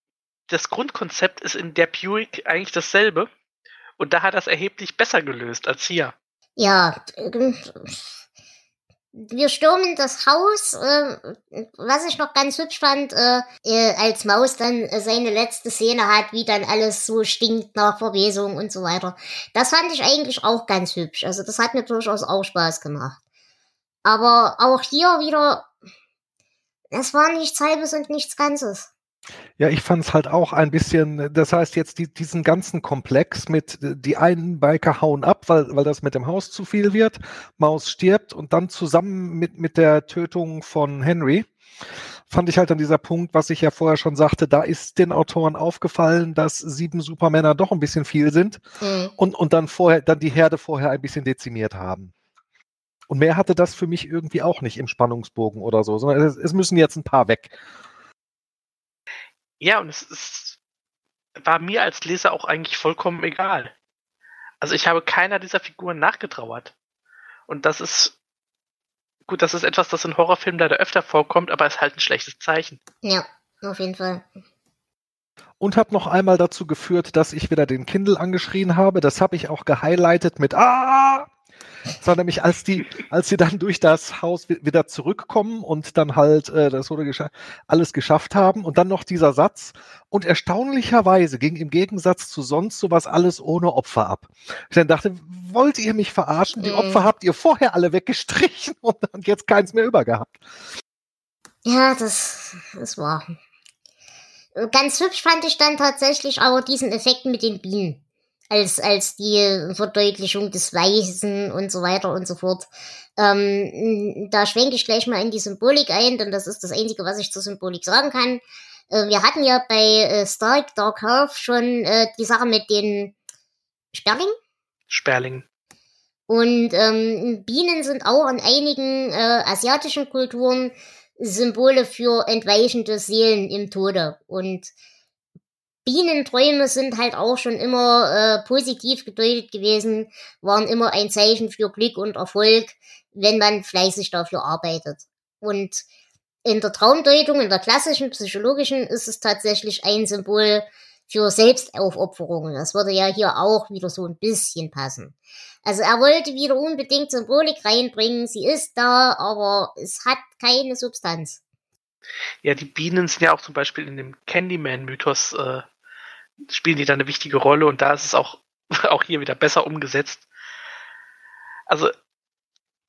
das Grundkonzept ist in der Buick eigentlich dasselbe. Und da hat es erheblich besser gelöst als hier. Ja, wir stürmen das Haus, äh, was ich noch ganz hübsch fand, äh, äh, als Maus dann seine letzte Szene hat, wie dann alles so stinkt nach Verwesung und so weiter. Das fand ich eigentlich auch ganz hübsch. Also das hat mir durchaus auch Spaß gemacht. Aber auch hier wieder, es war nichts Halbes und nichts Ganzes. Ja, ich fand es halt auch ein bisschen, das heißt jetzt die, diesen ganzen Komplex mit, die einen Biker hauen ab, weil, weil das mit dem Haus zu viel wird, Maus stirbt und dann zusammen mit, mit der Tötung von Henry, fand ich halt an dieser Punkt, was ich ja vorher schon sagte, da ist den Autoren aufgefallen, dass sieben Supermänner doch ein bisschen viel sind Mhm. und, und dann vorher, dann die Herde vorher ein bisschen dezimiert haben. Und mehr hatte das für mich irgendwie auch nicht im Spannungsbogen oder so, sondern es, es müssen jetzt ein paar weg. Ja, und es ist, war mir als Leser auch eigentlich vollkommen egal. Also ich habe keiner dieser Figuren nachgetrauert. Und das ist, gut, das ist etwas, das in Horrorfilmen leider öfter vorkommt, aber ist halt ein schlechtes Zeichen. Ja, auf jeden Fall. und hat noch einmal dazu geführt, dass ich wieder den Kindle angeschrien habe. Das habe ich auch gehighlightet mit Ah! Das war nämlich, als die, als sie dann durch das Haus wi- wieder zurückkommen und dann halt äh, das wurde gescha alles geschafft haben und dann noch dieser Satz. Und erstaunlicherweise ging im Gegensatz zu sonst sowas alles ohne Opfer ab. Ich dann dachte, wollt ihr mich verarschen? Die Mhm. Opfer habt ihr vorher alle weggestrichen und dann jetzt keins mehr über gehabt. Ja, das, das war. Ganz hübsch fand ich dann tatsächlich aber diesen Effekt mit den Bienen. Als, als die Verdeutlichung des Weißen und so weiter und so fort. Ähm, da schwenke ich gleich mal in die Symbolik ein, denn das ist das Einzige, was ich zur Symbolik sagen kann. Äh, wir hatten ja bei äh, Stark Dark Health schon äh, die Sache mit den Sperlingen. Sperling. Und ähm, Bienen sind auch in einigen äh, asiatischen Kulturen Symbole für entweichende Seelen im Tode. Und Bienenträume sind halt auch schon immer äh, positiv gedeutet gewesen, waren immer ein Zeichen für Glück und Erfolg, wenn man fleißig dafür arbeitet. Und in der Traumdeutung, in der klassischen psychologischen, ist es tatsächlich ein Symbol für Selbstaufopferung. Das würde ja hier auch wieder so ein bisschen passen. Also er wollte wieder unbedingt Symbolik reinbringen. Sie ist da, aber es hat keine Substanz. Ja, die Bienen sind ja auch zum Beispiel in dem Candyman-Mythos, äh, spielen die da eine wichtige Rolle und da ist es auch, auch hier wieder besser umgesetzt. Also,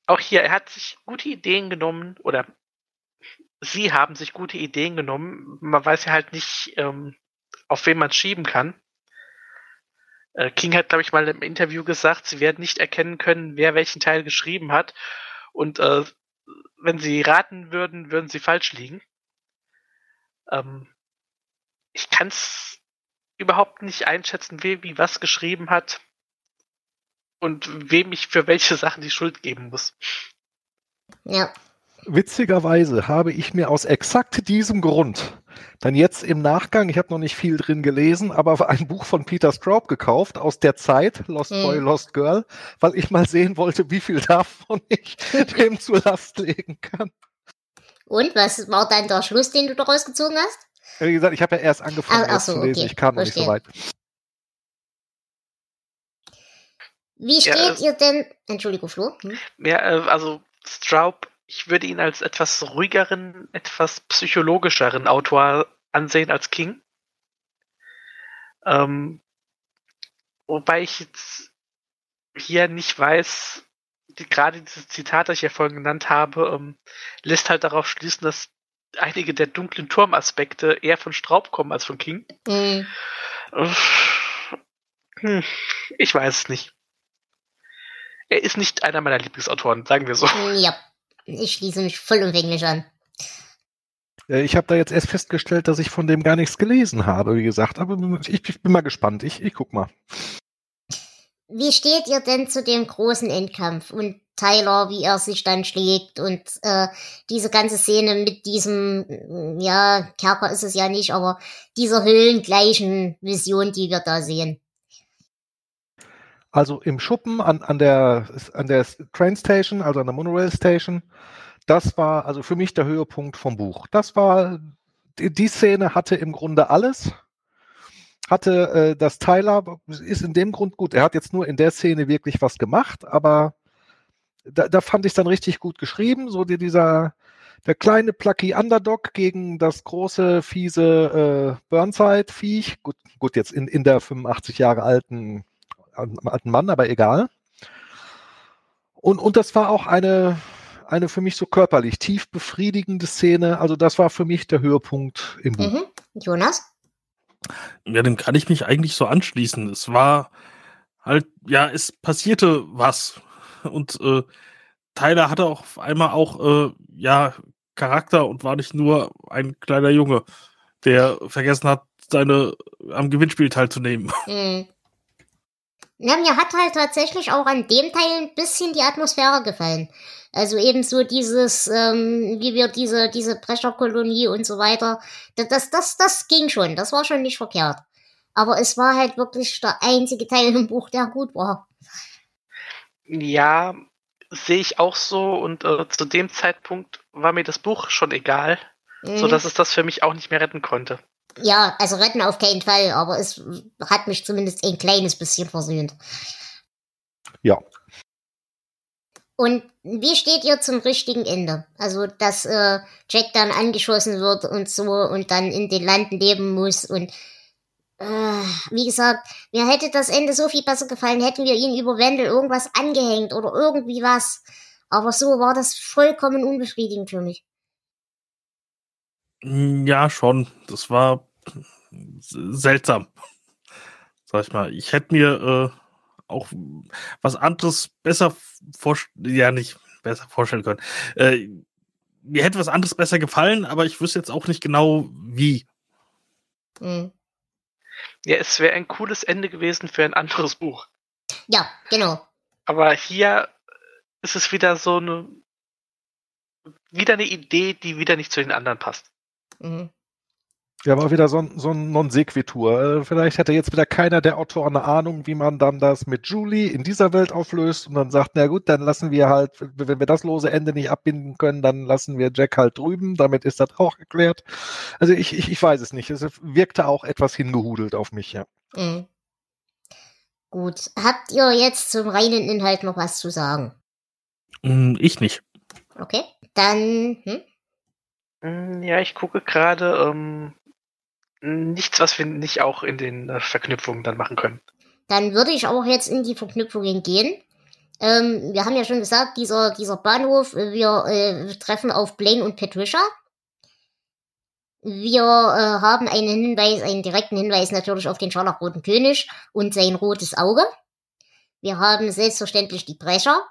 auch hier, er hat sich gute Ideen genommen oder sie haben sich gute Ideen genommen. Man weiß ja halt nicht, ähm, auf wen man schieben kann. Äh, King hat, glaube ich, mal im Interview gesagt, sie werden nicht erkennen können, wer welchen Teil geschrieben hat. Und äh, wenn sie raten würden, würden sie falsch liegen. Ähm, ich kann es überhaupt nicht einschätzen, wer wie was geschrieben hat und wem ich für welche Sachen die Schuld geben muss. Ja, Witzigerweise habe ich mir aus exakt diesem Grund dann jetzt im Nachgang, ich habe noch nicht viel drin gelesen, aber ein Buch von Peter Straub gekauft aus der Zeit, Lost Mhm. Boy, Lost Girl, weil ich mal sehen wollte, wie viel davon ich dem zur Last legen kann. und was war dann der Schluss, den du daraus gezogen hast? Wie gesagt, ich habe ja erst angefangen, Ach- ach so, zu lesen, okay, ich kam noch nicht so weit. Wie Ja, steht es- ihr denn? Entschuldigung, Flo. Hm? Ja, äh, also Straub, ich würde ihn als etwas ruhigeren, etwas psychologischeren Autor ansehen als King. Ähm, wobei ich jetzt hier nicht weiß, die, gerade dieses Zitat, das ich ja vorhin genannt habe, ähm, lässt halt darauf schließen, dass einige der dunklen Turmaspekte eher von Straub kommen als von King. Hm. Hm, ich weiß es nicht. Er ist nicht einer meiner Lieblingsautoren, sagen wir so. Ja, ich schließe mich vollumfänglich an. Äh, Ich habe da jetzt erst festgestellt, dass ich von dem gar nichts gelesen habe, wie gesagt, aber ich, ich bin mal gespannt. Ich, ich guck mal. Wie steht ihr denn zu dem großen Endkampf und Tyler, wie er sich dann schlägt und äh, diese ganze Szene mit diesem, mm, ja, Kerker ist es ja nicht, aber dieser höhlengleichen Vision, die wir da sehen. Also im Schuppen an, an, der, an der Train Station, also an der Monorail Station, das war also für mich der Höhepunkt vom Buch. Das war, die, die Szene hatte im Grunde alles. Hatte äh, das Tyler, ist in dem Grund gut. Er hat jetzt nur in der Szene wirklich was gemacht, aber da, da fand ich es dann richtig gut geschrieben. So die, dieser, der kleine plucky Underdog gegen das große, fiese äh, Burnside-Viech. Gut, gut, jetzt in, in der 85 Jahre alten alten Mann, aber egal. Und, und das war auch eine, eine für mich so körperlich tief befriedigende Szene. Also das war für mich der Höhepunkt im Buch. Mhm. Jonas? Ja, dem kann ich mich eigentlich so anschließen. Es war halt, ja, es passierte was. Und äh, Tyler hatte auch auf einmal auch, äh, ja, Charakter und war nicht nur ein kleiner Junge, der vergessen hat, seine am Gewinnspiel teilzunehmen. Mhm. Ja, mir hat halt tatsächlich auch an dem Teil ein bisschen die Atmosphäre gefallen. Also eben so dieses, ähm, wie wir diese, diese Brecherkolonie und so weiter. Das, das, das ging schon. Das war schon nicht verkehrt. Aber es war halt wirklich der einzige Teil im Buch, der gut war. Ja, sehe ich auch so und äh, zu dem Zeitpunkt war mir das Buch schon egal, Mhm. so dass es das für mich auch nicht mehr retten konnte. Ja, also retten auf keinen Fall, aber es hat mich zumindest ein kleines bisschen versöhnt. Ja. Und wie steht ihr zum richtigen Ende? Also, dass äh, Jack dann angeschossen wird und so und dann in den Landen leben muss und äh, wie gesagt, mir hätte das Ende so viel besser gefallen, hätten wir ihn über Wendel irgendwas angehängt oder irgendwie was. Aber so war das vollkommen unbefriedigend für mich. Ja, schon. Das war seltsam. Sag ich mal. Ich hätte mir äh, auch was anderes besser vorstellen, ja nicht besser vorstellen können. Äh, mir hätte was anderes besser gefallen, aber ich wüsste jetzt auch nicht genau wie. Hm. Ja, es wäre ein cooles Ende gewesen für ein anderes Buch. Ja, genau. Aber hier ist es wieder so eine, wieder eine Idee, die wieder nicht zu den anderen passt. Mhm. Ja, war wieder so ein, so ein Non Sequitur. Äh, Vielleicht hätte jetzt wieder keiner der Autoren eine Ahnung, wie man dann das mit Julie in dieser Welt auflöst und dann sagt, na gut, dann lassen wir halt, wenn wir das lose Ende nicht abbinden können, dann lassen wir Jack halt drüben. Damit ist das auch erklärt. Also ich, ich, ich weiß es nicht. Es wirkte auch etwas hingehudelt auf mich, ja. Mhm. Gut. Habt ihr jetzt zum reinen Inhalt noch was zu sagen? Hm, Ich nicht. Okay. Dann, hm? Hm, Ja, ich gucke gerade ähm, nichts, was wir nicht auch in den äh, Verknüpfungen dann machen können. Dann würde ich auch jetzt in die Verknüpfungen gehen. Ähm, wir haben ja schon gesagt, dieser, dieser Bahnhof, äh, wir äh, treffen auf Blaine und Patricia. Wir äh, haben einen Hinweis, einen direkten Hinweis natürlich auf den scharlachroten König und sein rotes Auge. Wir haben selbstverständlich die Brecher.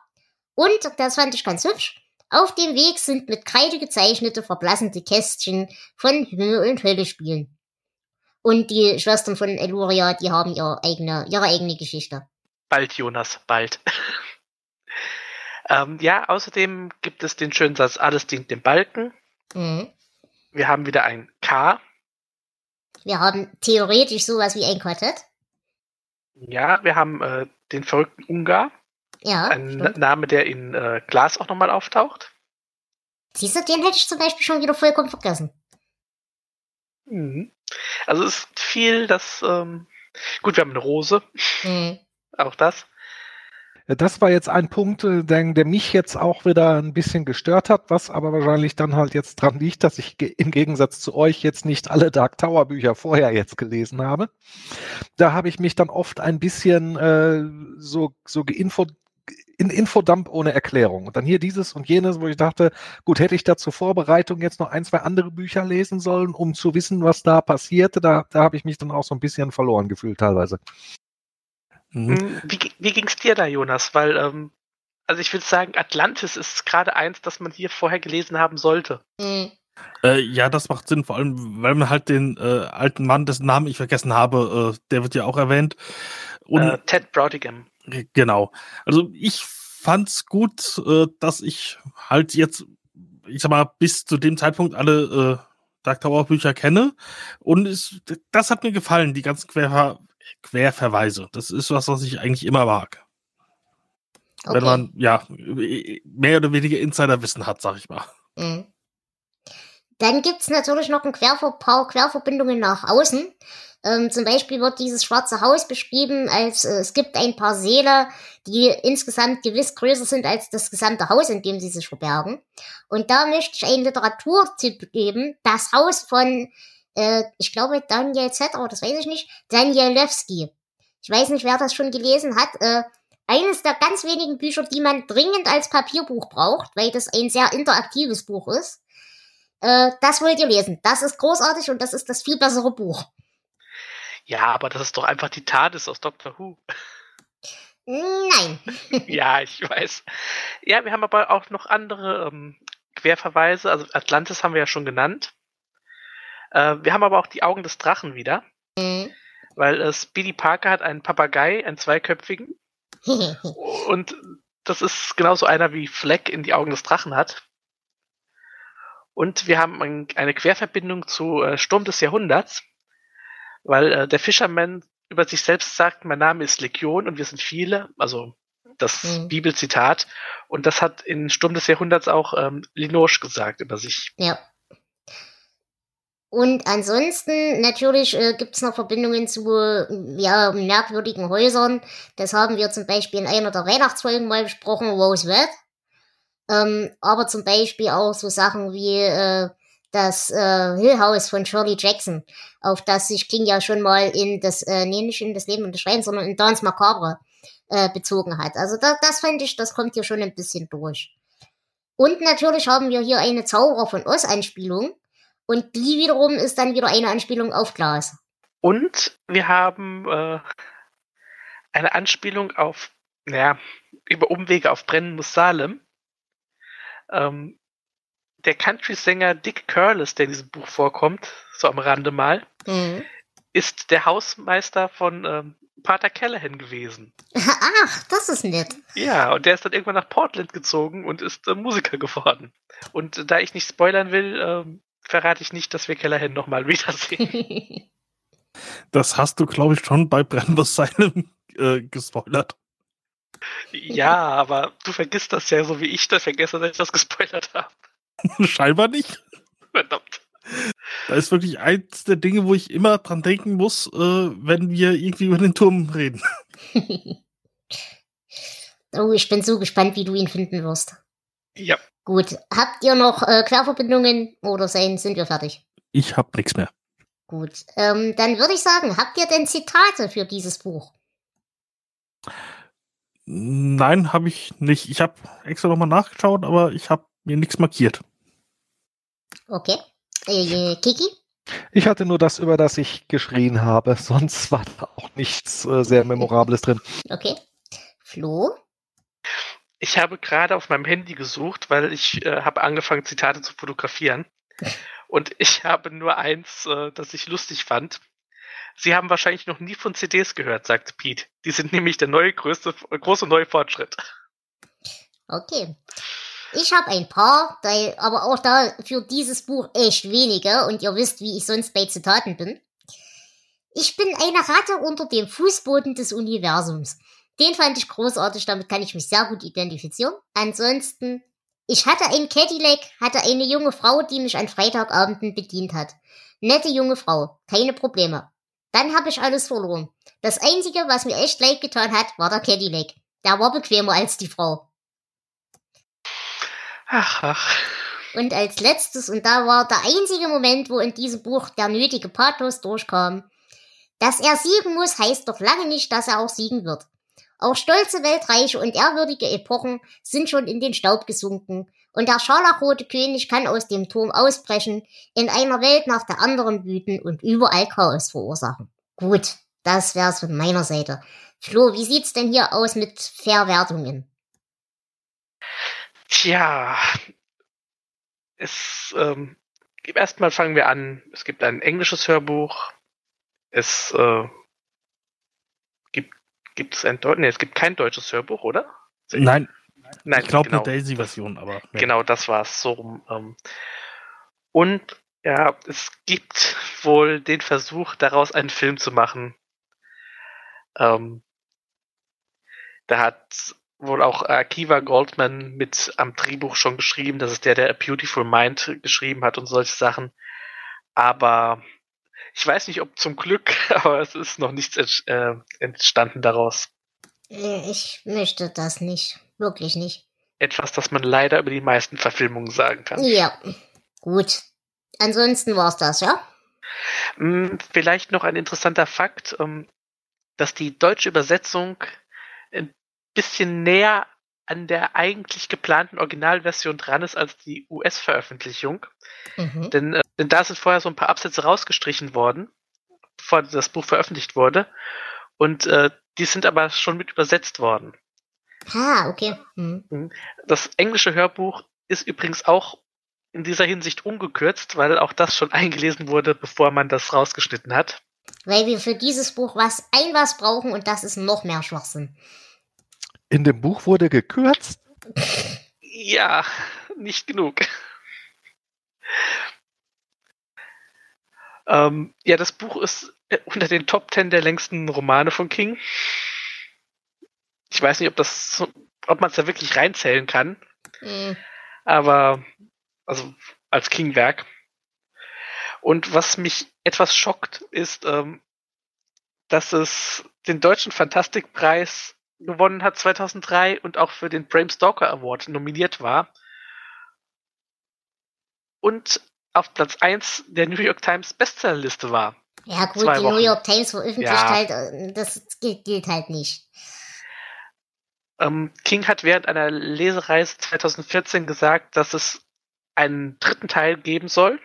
Und, das fand ich ganz hübsch, auf dem Weg sind mit Kreide gezeichnete, verblassende Kästchen von Himmel und Hölle spielen. Und die Schwestern von Eluria, die haben ihre eigene, ihre eigene Geschichte. Bald, Jonas, bald. ähm, ja, außerdem gibt es den schönen Satz, alles dient dem Balken. Mhm. Wir haben wieder ein K. Wir haben theoretisch sowas wie ein Quartett. Ja, wir haben äh, den verrückten Ungar. Ja, Ein stimmt. Name, der in äh, Glas auch nochmal auftaucht. Siehst du, den hätte ich zum Beispiel schon wieder vollkommen vergessen. Mhm. Also es ist viel, das. Ähm, gut, wir haben eine Rose, Mhm. auch das. Das war jetzt ein Punkt, äh, der, der mich jetzt auch wieder ein bisschen gestört hat, was aber wahrscheinlich dann halt jetzt dran liegt, dass ich ge- im Gegensatz zu euch jetzt nicht alle Dark Tower Bücher vorher jetzt gelesen habe. Da habe ich mich dann oft ein bisschen äh, so, so geinfo in Infodump ohne Erklärung. Und dann hier dieses und jenes, wo ich dachte, gut, hätte ich da zur Vorbereitung jetzt noch ein, zwei andere Bücher lesen sollen, um zu wissen, was da passierte. Da, da habe ich mich dann auch so ein bisschen verloren gefühlt teilweise. Mhm. Mhm. Wie, wie ging's dir da, Jonas? Weil, ähm, also ich würde sagen, Atlantis ist gerade eins, das man hier vorher gelesen haben sollte. Mhm. Äh, ja, das macht Sinn, vor allem, weil man halt den äh, alten Mann, dessen Namen ich vergessen habe, äh, der wird ja auch erwähnt. Und Äh, Ted Brautigam. Genau. Also ich fand's gut, äh, dass ich halt jetzt, ich sag mal, bis zu dem Zeitpunkt alle äh, Dark Tower Bücher kenne. Und es, das hat mir gefallen, die ganzen Querver Querverweise. Das ist was, was ich eigentlich immer mag. Okay. Wenn man, ja, mehr oder weniger Insiderwissen hat, sag ich mal. Mhm. Dann gibt's natürlich noch ein Querver paar Querverbindungen nach außen. Ähm, zum Beispiel wird dieses schwarze Haus beschrieben als äh, es gibt ein paar Seele, die insgesamt gewiss größer sind als das gesamte Haus, in dem sie sich verbergen. Und da möchte ich einen Literaturtipp geben. Das Haus von, äh, ich glaube, Daniel Zetter, das weiß ich nicht, Daniel Lewski. Ich weiß nicht, wer das schon gelesen hat. Äh, eines der ganz wenigen Bücher, die man dringend als Papierbuch braucht, weil das ein sehr interaktives Buch ist. Äh, das wollt ihr lesen. Das ist großartig und das ist das viel bessere Buch. Ja, aber das ist doch einfach die TARDIS aus Doctor Who. Nein. ja, ich weiß. Ja, wir haben aber auch noch andere ähm, Querverweise. Also Atlantis haben wir ja schon genannt. Äh, wir haben aber auch die Augen des Drachen wieder. Mhm. Weil äh, Speedy Parker hat einen Papagei, einen zweiköpfigen. Und das ist genauso einer wie Fleck in die Augen des Drachen hat. Und wir haben ein, eine Querverbindung zu äh, Sturm des Jahrhunderts, weil äh, der Fisherman über sich selbst sagt, mein Name ist Legion und wir sind viele, also das Mhm. Bibelzitat. Und das hat in Sturm des Jahrhunderts auch ähm, Linoche gesagt über sich. Ja. Und ansonsten natürlich äh, gibt es noch Verbindungen zu äh, ja, merkwürdigen Häusern. Das haben wir zum Beispiel in einer der Weihnachtsfolgen mal besprochen, Rose Red. Ähm, aber zum Beispiel auch so Sachen wie äh, das äh, Hill House von Shirley Jackson, auf das sich King ja schon mal in das, äh, nee, nicht in das Leben und das Schwein, sondern in Dance Macabre äh, bezogen hat. Also da, das fand ich, das kommt hier schon ein bisschen durch. Und natürlich haben wir hier eine Zauberer von Oz Anspielung. Und die wiederum ist dann wieder eine Anspielung auf Glas. Und wir haben äh, eine Anspielung auf, naja, über Umwege auf Brennen muss Salem. Ähm, der Country-Sänger Dick Curlis, der in diesem Buch vorkommt, so am Rande mal, Mhm. ist der Hausmeister von ähm, Pater Callahan gewesen. Ach, das ist nett. Ja, und der ist dann irgendwann nach Portland gezogen und ist äh, Musiker geworden. Und äh, da ich nicht spoilern will, ähm, verrate ich nicht, dass wir Callahan nochmal wiedersehen. Das hast du, glaube ich, schon bei Brennbus Silent äh, gespoilert. ja, aber du vergisst das ja so wie ich das vergesse, dass ich das gespoilert habe. Scheinbar nicht. Verdammt. Da ist wirklich eins der Dinge, wo ich immer dran denken muss, äh, wenn wir irgendwie über den Turm reden. oh, ich bin so gespannt, wie du ihn finden wirst. Ja. Gut, habt ihr noch äh, Querverbindungen oder sein, sind wir fertig? Ich hab nichts mehr. Gut, ähm, dann würde ich sagen, habt ihr denn Zitate für dieses Buch? Nein, habe ich nicht. Ich habe extra nochmal nachgeschaut, aber ich habe mir nichts markiert. Okay. Äh, Kiki? Ich hatte nur das, über das ich geschrien habe, sonst war da auch nichts äh, sehr Memorables drin. Okay. Flo? Ich habe gerade auf meinem Handy gesucht, weil ich äh, habe angefangen, Zitate zu fotografieren. Und ich habe nur eins, äh, das ich lustig fand. Sie haben wahrscheinlich noch nie von CDs gehört, sagte Pete. Die sind nämlich der neue größte, große neue Fortschritt. Okay. Ich habe ein paar, aber auch da für dieses Buch echt wenige und ihr wisst, wie ich sonst bei Zitaten bin. Ich bin eine Ratte unter dem Fußboden des Universums. Den fand ich großartig, damit kann ich mich sehr gut identifizieren. Ansonsten, ich hatte ein Cadillac, hatte eine junge Frau, die mich an Freitagabenden bedient hat. Nette junge Frau, keine Probleme. Dann habe ich alles verloren. Das Einzige, was mir echt leid getan hat, war der Cadillac. Der war bequemer als die Frau. Ach, ach. Und als letztes, und da war der einzige Moment, wo in diesem Buch der nötige Pathos durchkam, dass er siegen muss, heißt doch lange nicht, dass er auch siegen wird. Auch stolze Weltreiche und ehrwürdige Epochen sind schon in den Staub gesunken, und der scharlachrote König kann aus dem Turm ausbrechen, in einer Welt nach der anderen wüten und überall Chaos verursachen. Gut, das wär's von meiner Seite. Flo, wie sieht's denn hier aus mit Verwertungen? Tja, es ähm, erstmal fangen wir an. Es gibt ein englisches Hörbuch. Es äh, gibt gibt es ein Deutsch? Nee, es gibt kein deutsches Hörbuch, oder? Nein, Nein, ich glaube genau. eine Daisy-Version, aber. ja. Genau, das war's so rum. Ähm. Und ja, es gibt wohl den Versuch, daraus einen Film zu machen. Ähm, da hat wohl auch Akiva Goldman mit am Drehbuch schon geschrieben. Das ist der, der A Beautiful Mind geschrieben hat und solche Sachen. Aber ich weiß nicht, ob zum Glück, aber es ist noch nichts ent- äh, entstanden daraus. Äh, Ich möchte das nicht. Wirklich nicht. Etwas, das man leider über die meisten Verfilmungen sagen kann. Ja, gut. Ansonsten war's das, ja? Mm, Vielleicht noch ein interessanter Fakt, ähm, dass die deutsche Übersetzung bisschen näher an der eigentlich geplanten Originalversion dran ist als die US-Veröffentlichung. Mhm. Denn, äh, denn da sind vorher so ein paar Absätze rausgestrichen worden, bevor das Buch veröffentlicht wurde. Und äh, die sind aber schon mit übersetzt worden. Ah, okay. Mhm. Das englische Hörbuch ist übrigens auch in dieser Hinsicht ungekürzt, weil auch das schon eingelesen wurde, bevor man das rausgeschnitten hat. Weil wir für dieses Buch was ein was brauchen und das ist noch mehr Schwachsinn. In dem Buch wurde gekürzt. Ja, nicht genug. Ähm, ja, das Buch ist äh, unter den Top Ten der längsten Romane von King. Ich weiß nicht, ob das, ob man es da wirklich reinzählen kann, Mhm. aber also als King-Werk. Und was mich etwas schockt, ist, ähm, dass es den deutschen Fantastikpreis gewonnen hat 2003 und auch für den Bram Stoker Award nominiert war. Und auf Platz 1 der New York Times Bestsellerliste war. Ja gut, Zwei die New Wochen. York Times veröffentlicht Ja. halt, das gilt, gilt halt nicht. Ähm, King hat während einer Lesereise 2014 gesagt, dass es einen dritten Teil geben soll.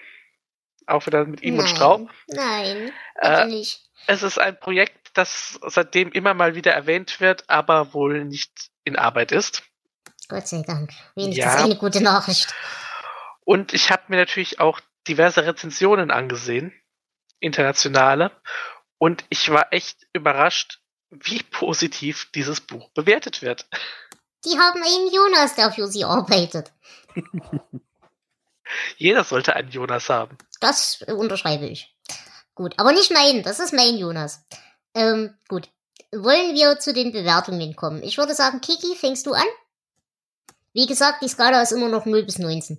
Auch wieder mit ihm und Nein, Straub. Nein, Äh, bitte nicht. Es ist ein Projekt, das seitdem immer mal wieder erwähnt wird, aber wohl nicht in Arbeit ist. Gott sei Dank. Wenigstens ja. eine gute Nachricht. Und ich habe mir natürlich auch diverse Rezensionen angesehen, internationale, und ich war echt überrascht, wie positiv dieses Buch bewertet wird. Die haben einen Jonas, der für sie arbeitet. Jeder sollte einen Jonas haben. Das unterschreibe ich. Gut, aber nicht mein, das ist mein Jonas. Ähm, gut. Wollen wir zu den Bewertungen kommen? Ich würde sagen, Kiki, fängst du an? Wie gesagt, die Skala ist immer noch 0 bis 19.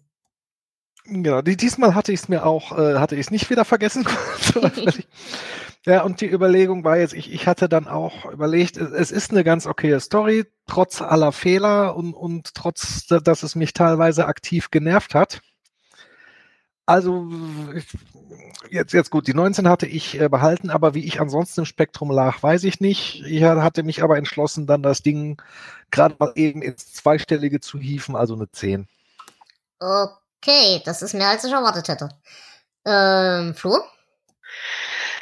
Ja, die, diesmal hatte ich es mir auch, äh, hatte ich es nicht wieder vergessen. ja, und die Überlegung war jetzt, ich, ich hatte dann auch überlegt, es, ist eine ganz okaye Story, trotz aller Fehler und, und trotz, da- dass es mich teilweise aktiv genervt hat. Also, jetzt, jetzt gut, die 19 hatte ich äh, behalten, aber wie ich ansonsten im Spektrum lag, weiß ich nicht. Ich hatte mich aber entschlossen, dann das Ding gerade mal eben ins Zweistellige zu hieven, also eine 10. Okay, das ist mehr als ich erwartet hätte. Ähm, Flo?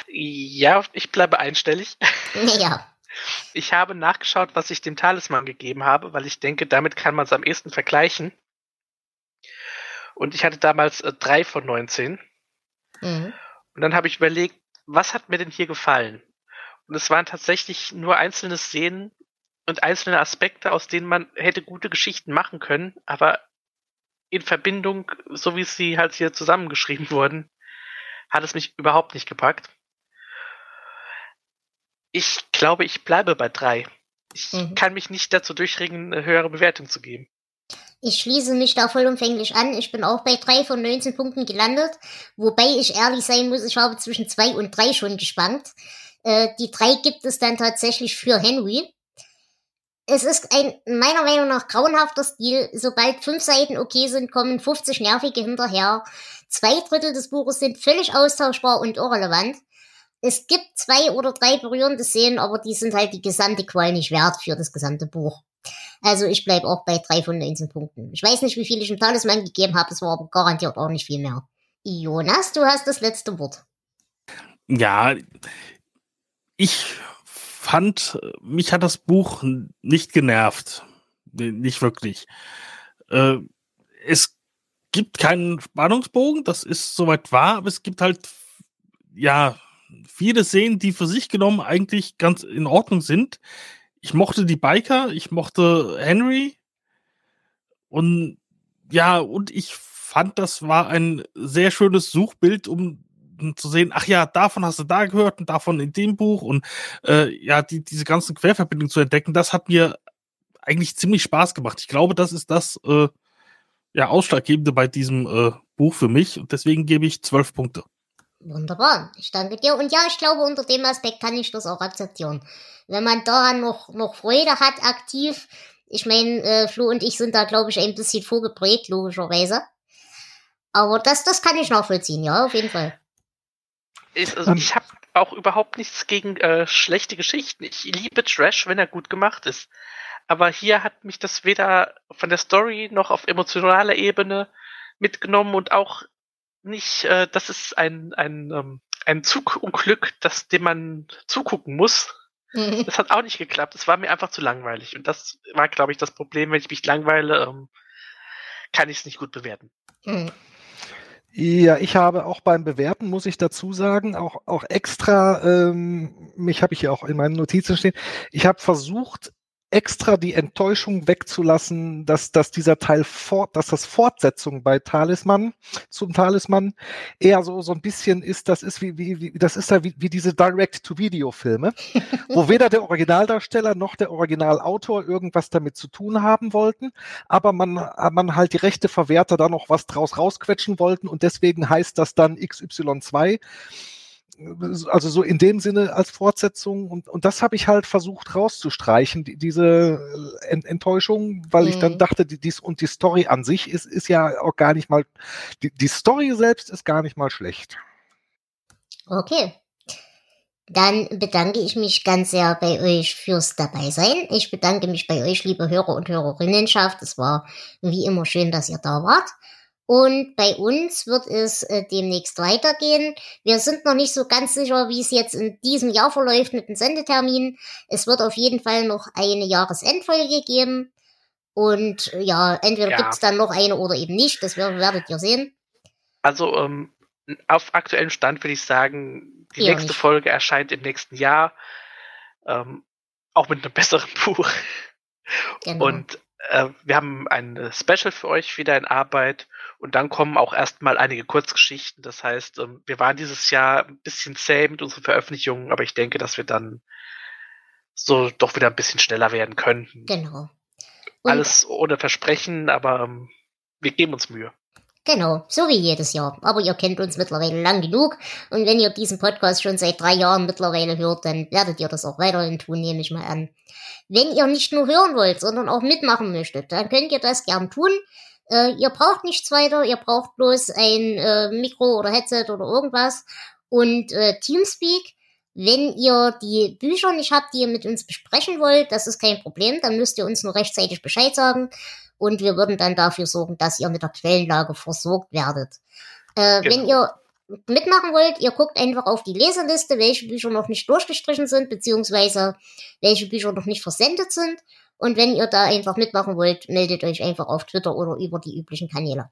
Ja, ich bleibe einstellig. Naja. Ich habe nachgeschaut, was ich dem Talisman gegeben habe, weil ich denke, damit kann man es am ehesten vergleichen. Und ich hatte damals äh, drei von 19. Mhm. Und dann habe ich überlegt, was hat mir denn hier gefallen? Und es waren tatsächlich nur einzelne Szenen und einzelne Aspekte, aus denen man hätte gute Geschichten machen können, aber in Verbindung, so wie sie halt hier zusammengeschrieben wurden, hat es mich überhaupt nicht gepackt. Ich glaube, ich bleibe bei drei. Ich Mhm. kann mich nicht dazu durchringen, eine höhere Bewertung zu geben. Ich schließe mich da vollumfänglich an. Ich bin auch bei 3 von 19 Punkten gelandet. Wobei ich ehrlich sein muss, ich habe zwischen 2 und 3 schon gespannt. Äh, die 3 gibt es dann tatsächlich für Henry. Es ist ein meiner Meinung nach grauenhafter Stil. Sobald fünf Seiten okay sind, kommen 50 nervige hinterher. Zwei Drittel des Buches sind völlig austauschbar und irrelevant. Es gibt zwei oder drei berührende Szenen, aber die sind halt die gesamte Qual nicht wert für das gesamte Buch. Also ich bleib auch bei drei von 19 Punkten. Ich weiß nicht, wie viel ich im Talisman gegeben habe, es war aber garantiert auch nicht viel mehr. Jonas, du hast das letzte Wort. Ja, ich fand, mich hat das Buch nicht genervt. Nicht wirklich. Äh, es gibt keinen Spannungsbogen, das ist soweit wahr, aber es gibt halt, ja, viele Szenen, die für sich genommen eigentlich ganz in Ordnung sind. Ich mochte die Biker, ich mochte Henry und ja, und ich fand, das war ein sehr schönes Suchbild, um zu sehen, ach ja, davon hast du da gehört und davon in dem Buch und äh, ja, die, diese ganzen Querverbindungen zu entdecken, das hat mir eigentlich ziemlich Spaß gemacht. Ich glaube, das ist das äh, ja, Ausschlaggebende bei diesem äh, Buch für mich und deswegen gebe ich zwölf Punkte. Wunderbar, ich danke dir. Und ja, ich glaube, unter dem Aspekt kann ich das auch akzeptieren. Wenn man daran noch, noch Freude hat, aktiv, ich meine, äh, Flo und ich sind da, glaube ich, ein bisschen vorgeprägt, logischerweise. Aber das, das kann ich nachvollziehen, ja, auf jeden Fall. Ich, also ich habe auch überhaupt nichts gegen äh, schlechte Geschichten. Ich liebe Trash, wenn er gut gemacht ist. Aber hier hat mich das weder von der Story noch auf emotionaler Ebene mitgenommen und auch nicht, äh, das ist ein, ein, ähm, ein Zugunglück, das, dem man zugucken muss. Mhm. Das hat auch nicht geklappt. Es war mir einfach zu langweilig. Und das war, glaube ich, das Problem. Wenn ich mich langweile, ähm, kann ich es nicht gut bewerten. Mhm. Ja, ich habe auch beim Bewerten, muss ich dazu sagen, auch, auch extra, ähm, mich habe ich ja auch in meinen Notizen stehen, ich habe versucht, extra die Enttäuschung wegzulassen, dass, dass dieser Teil fort, dass das Fortsetzung bei Talisman zum Talisman eher so, so ein bisschen ist, das ist wie, wie, wie das ist ja wie, wie diese Direct-to-Video-Filme, wo weder der Originaldarsteller noch der Originalautor irgendwas damit zu tun haben wollten, aber man, man halt die Rechte Verwerter da noch was draus rausquetschen wollten und deswegen heißt das dann XY2 also so in dem Sinne als Fortsetzung und, und das habe ich halt versucht rauszustreichen, die, diese Ent Enttäuschung, weil mhm. ich dann Mhm. dachte, die, dies und die Story an sich ist, ist ja auch gar nicht mal, die, die Story selbst ist gar nicht mal schlecht. Okay. Dann bedanke ich mich ganz sehr bei euch fürs Dabeisein. Ich bedanke mich bei euch, liebe Hörer und Hörerinnenschaft. Es war wie immer schön, dass ihr da wart. Und bei uns wird es äh, demnächst weitergehen. Wir sind noch nicht so ganz sicher, wie es jetzt in diesem Jahr verläuft mit dem Sendetermin. Es wird auf jeden Fall noch eine Jahresendfolge geben. Und äh, ja, entweder Ja. gibt's dann noch eine oder eben nicht. Das wer- werdet ihr sehen. Also ähm, auf aktuellem Stand würde ich sagen, die Eher nächste nicht. Folge erscheint im nächsten Jahr. Ähm, auch mit einem besseren Buch. Genau. Und äh, wir haben ein äh, Special für euch wieder in Arbeit. Und dann kommen auch erstmal einige Kurzgeschichten. Das heißt, ähm, wir waren dieses Jahr ein bisschen zäh mit unseren Veröffentlichungen, aber ich denke, dass wir dann so doch wieder ein bisschen schneller werden können. genau. Und Alles ohne Versprechen, aber ähm, wir geben uns Mühe. Genau, so wie jedes Jahr. Aber ihr kennt uns mittlerweile lang genug. Und wenn ihr diesen Podcast schon seit drei Jahren mittlerweile hört, dann werdet ihr das auch weiterhin tun, nehme ich mal an. Wenn ihr nicht nur hören wollt, sondern auch mitmachen möchtet, dann könnt ihr das gern tun. Äh, ihr braucht nichts weiter, ihr braucht bloß ein äh, Mikro oder Headset oder irgendwas und äh, Teamspeak. Wenn ihr die Bücher nicht habt, die ihr mit uns besprechen wollt, das ist kein Problem, dann müsst ihr uns nur rechtzeitig Bescheid sagen und wir würden dann dafür sorgen, dass ihr mit der Quellenlage versorgt werdet. Äh, Wenn ihr mitmachen wollt, ihr guckt einfach auf die Leseliste, welche Bücher noch nicht durchgestrichen sind, beziehungsweise welche Bücher noch nicht versendet sind. Und wenn ihr da einfach mitmachen wollt, meldet euch einfach auf Twitter oder über die üblichen Kanäle.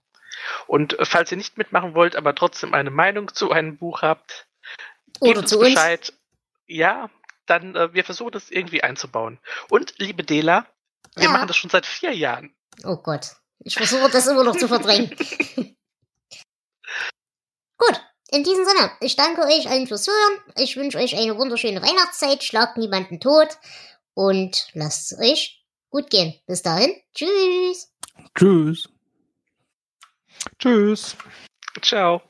Und falls ihr nicht mitmachen wollt, aber trotzdem eine Meinung zu einem Buch habt, Oder gebt uns zu uns. Bescheid. Ja, dann äh, wir versuchen das irgendwie einzubauen. Und liebe Dela, wir Ja. machen das schon seit vier Jahren. Oh Gott. Ich versuche das immer noch zu verdrängen. Gut, in diesem Sinne, ich danke euch allen fürs Zuhören. Ich wünsche euch eine wunderschöne Weihnachtszeit. Schlagt niemanden tot. Und lasst es euch gut gehen. Bis dahin. Tschüss. Tschüss. Tschüss. Ciao.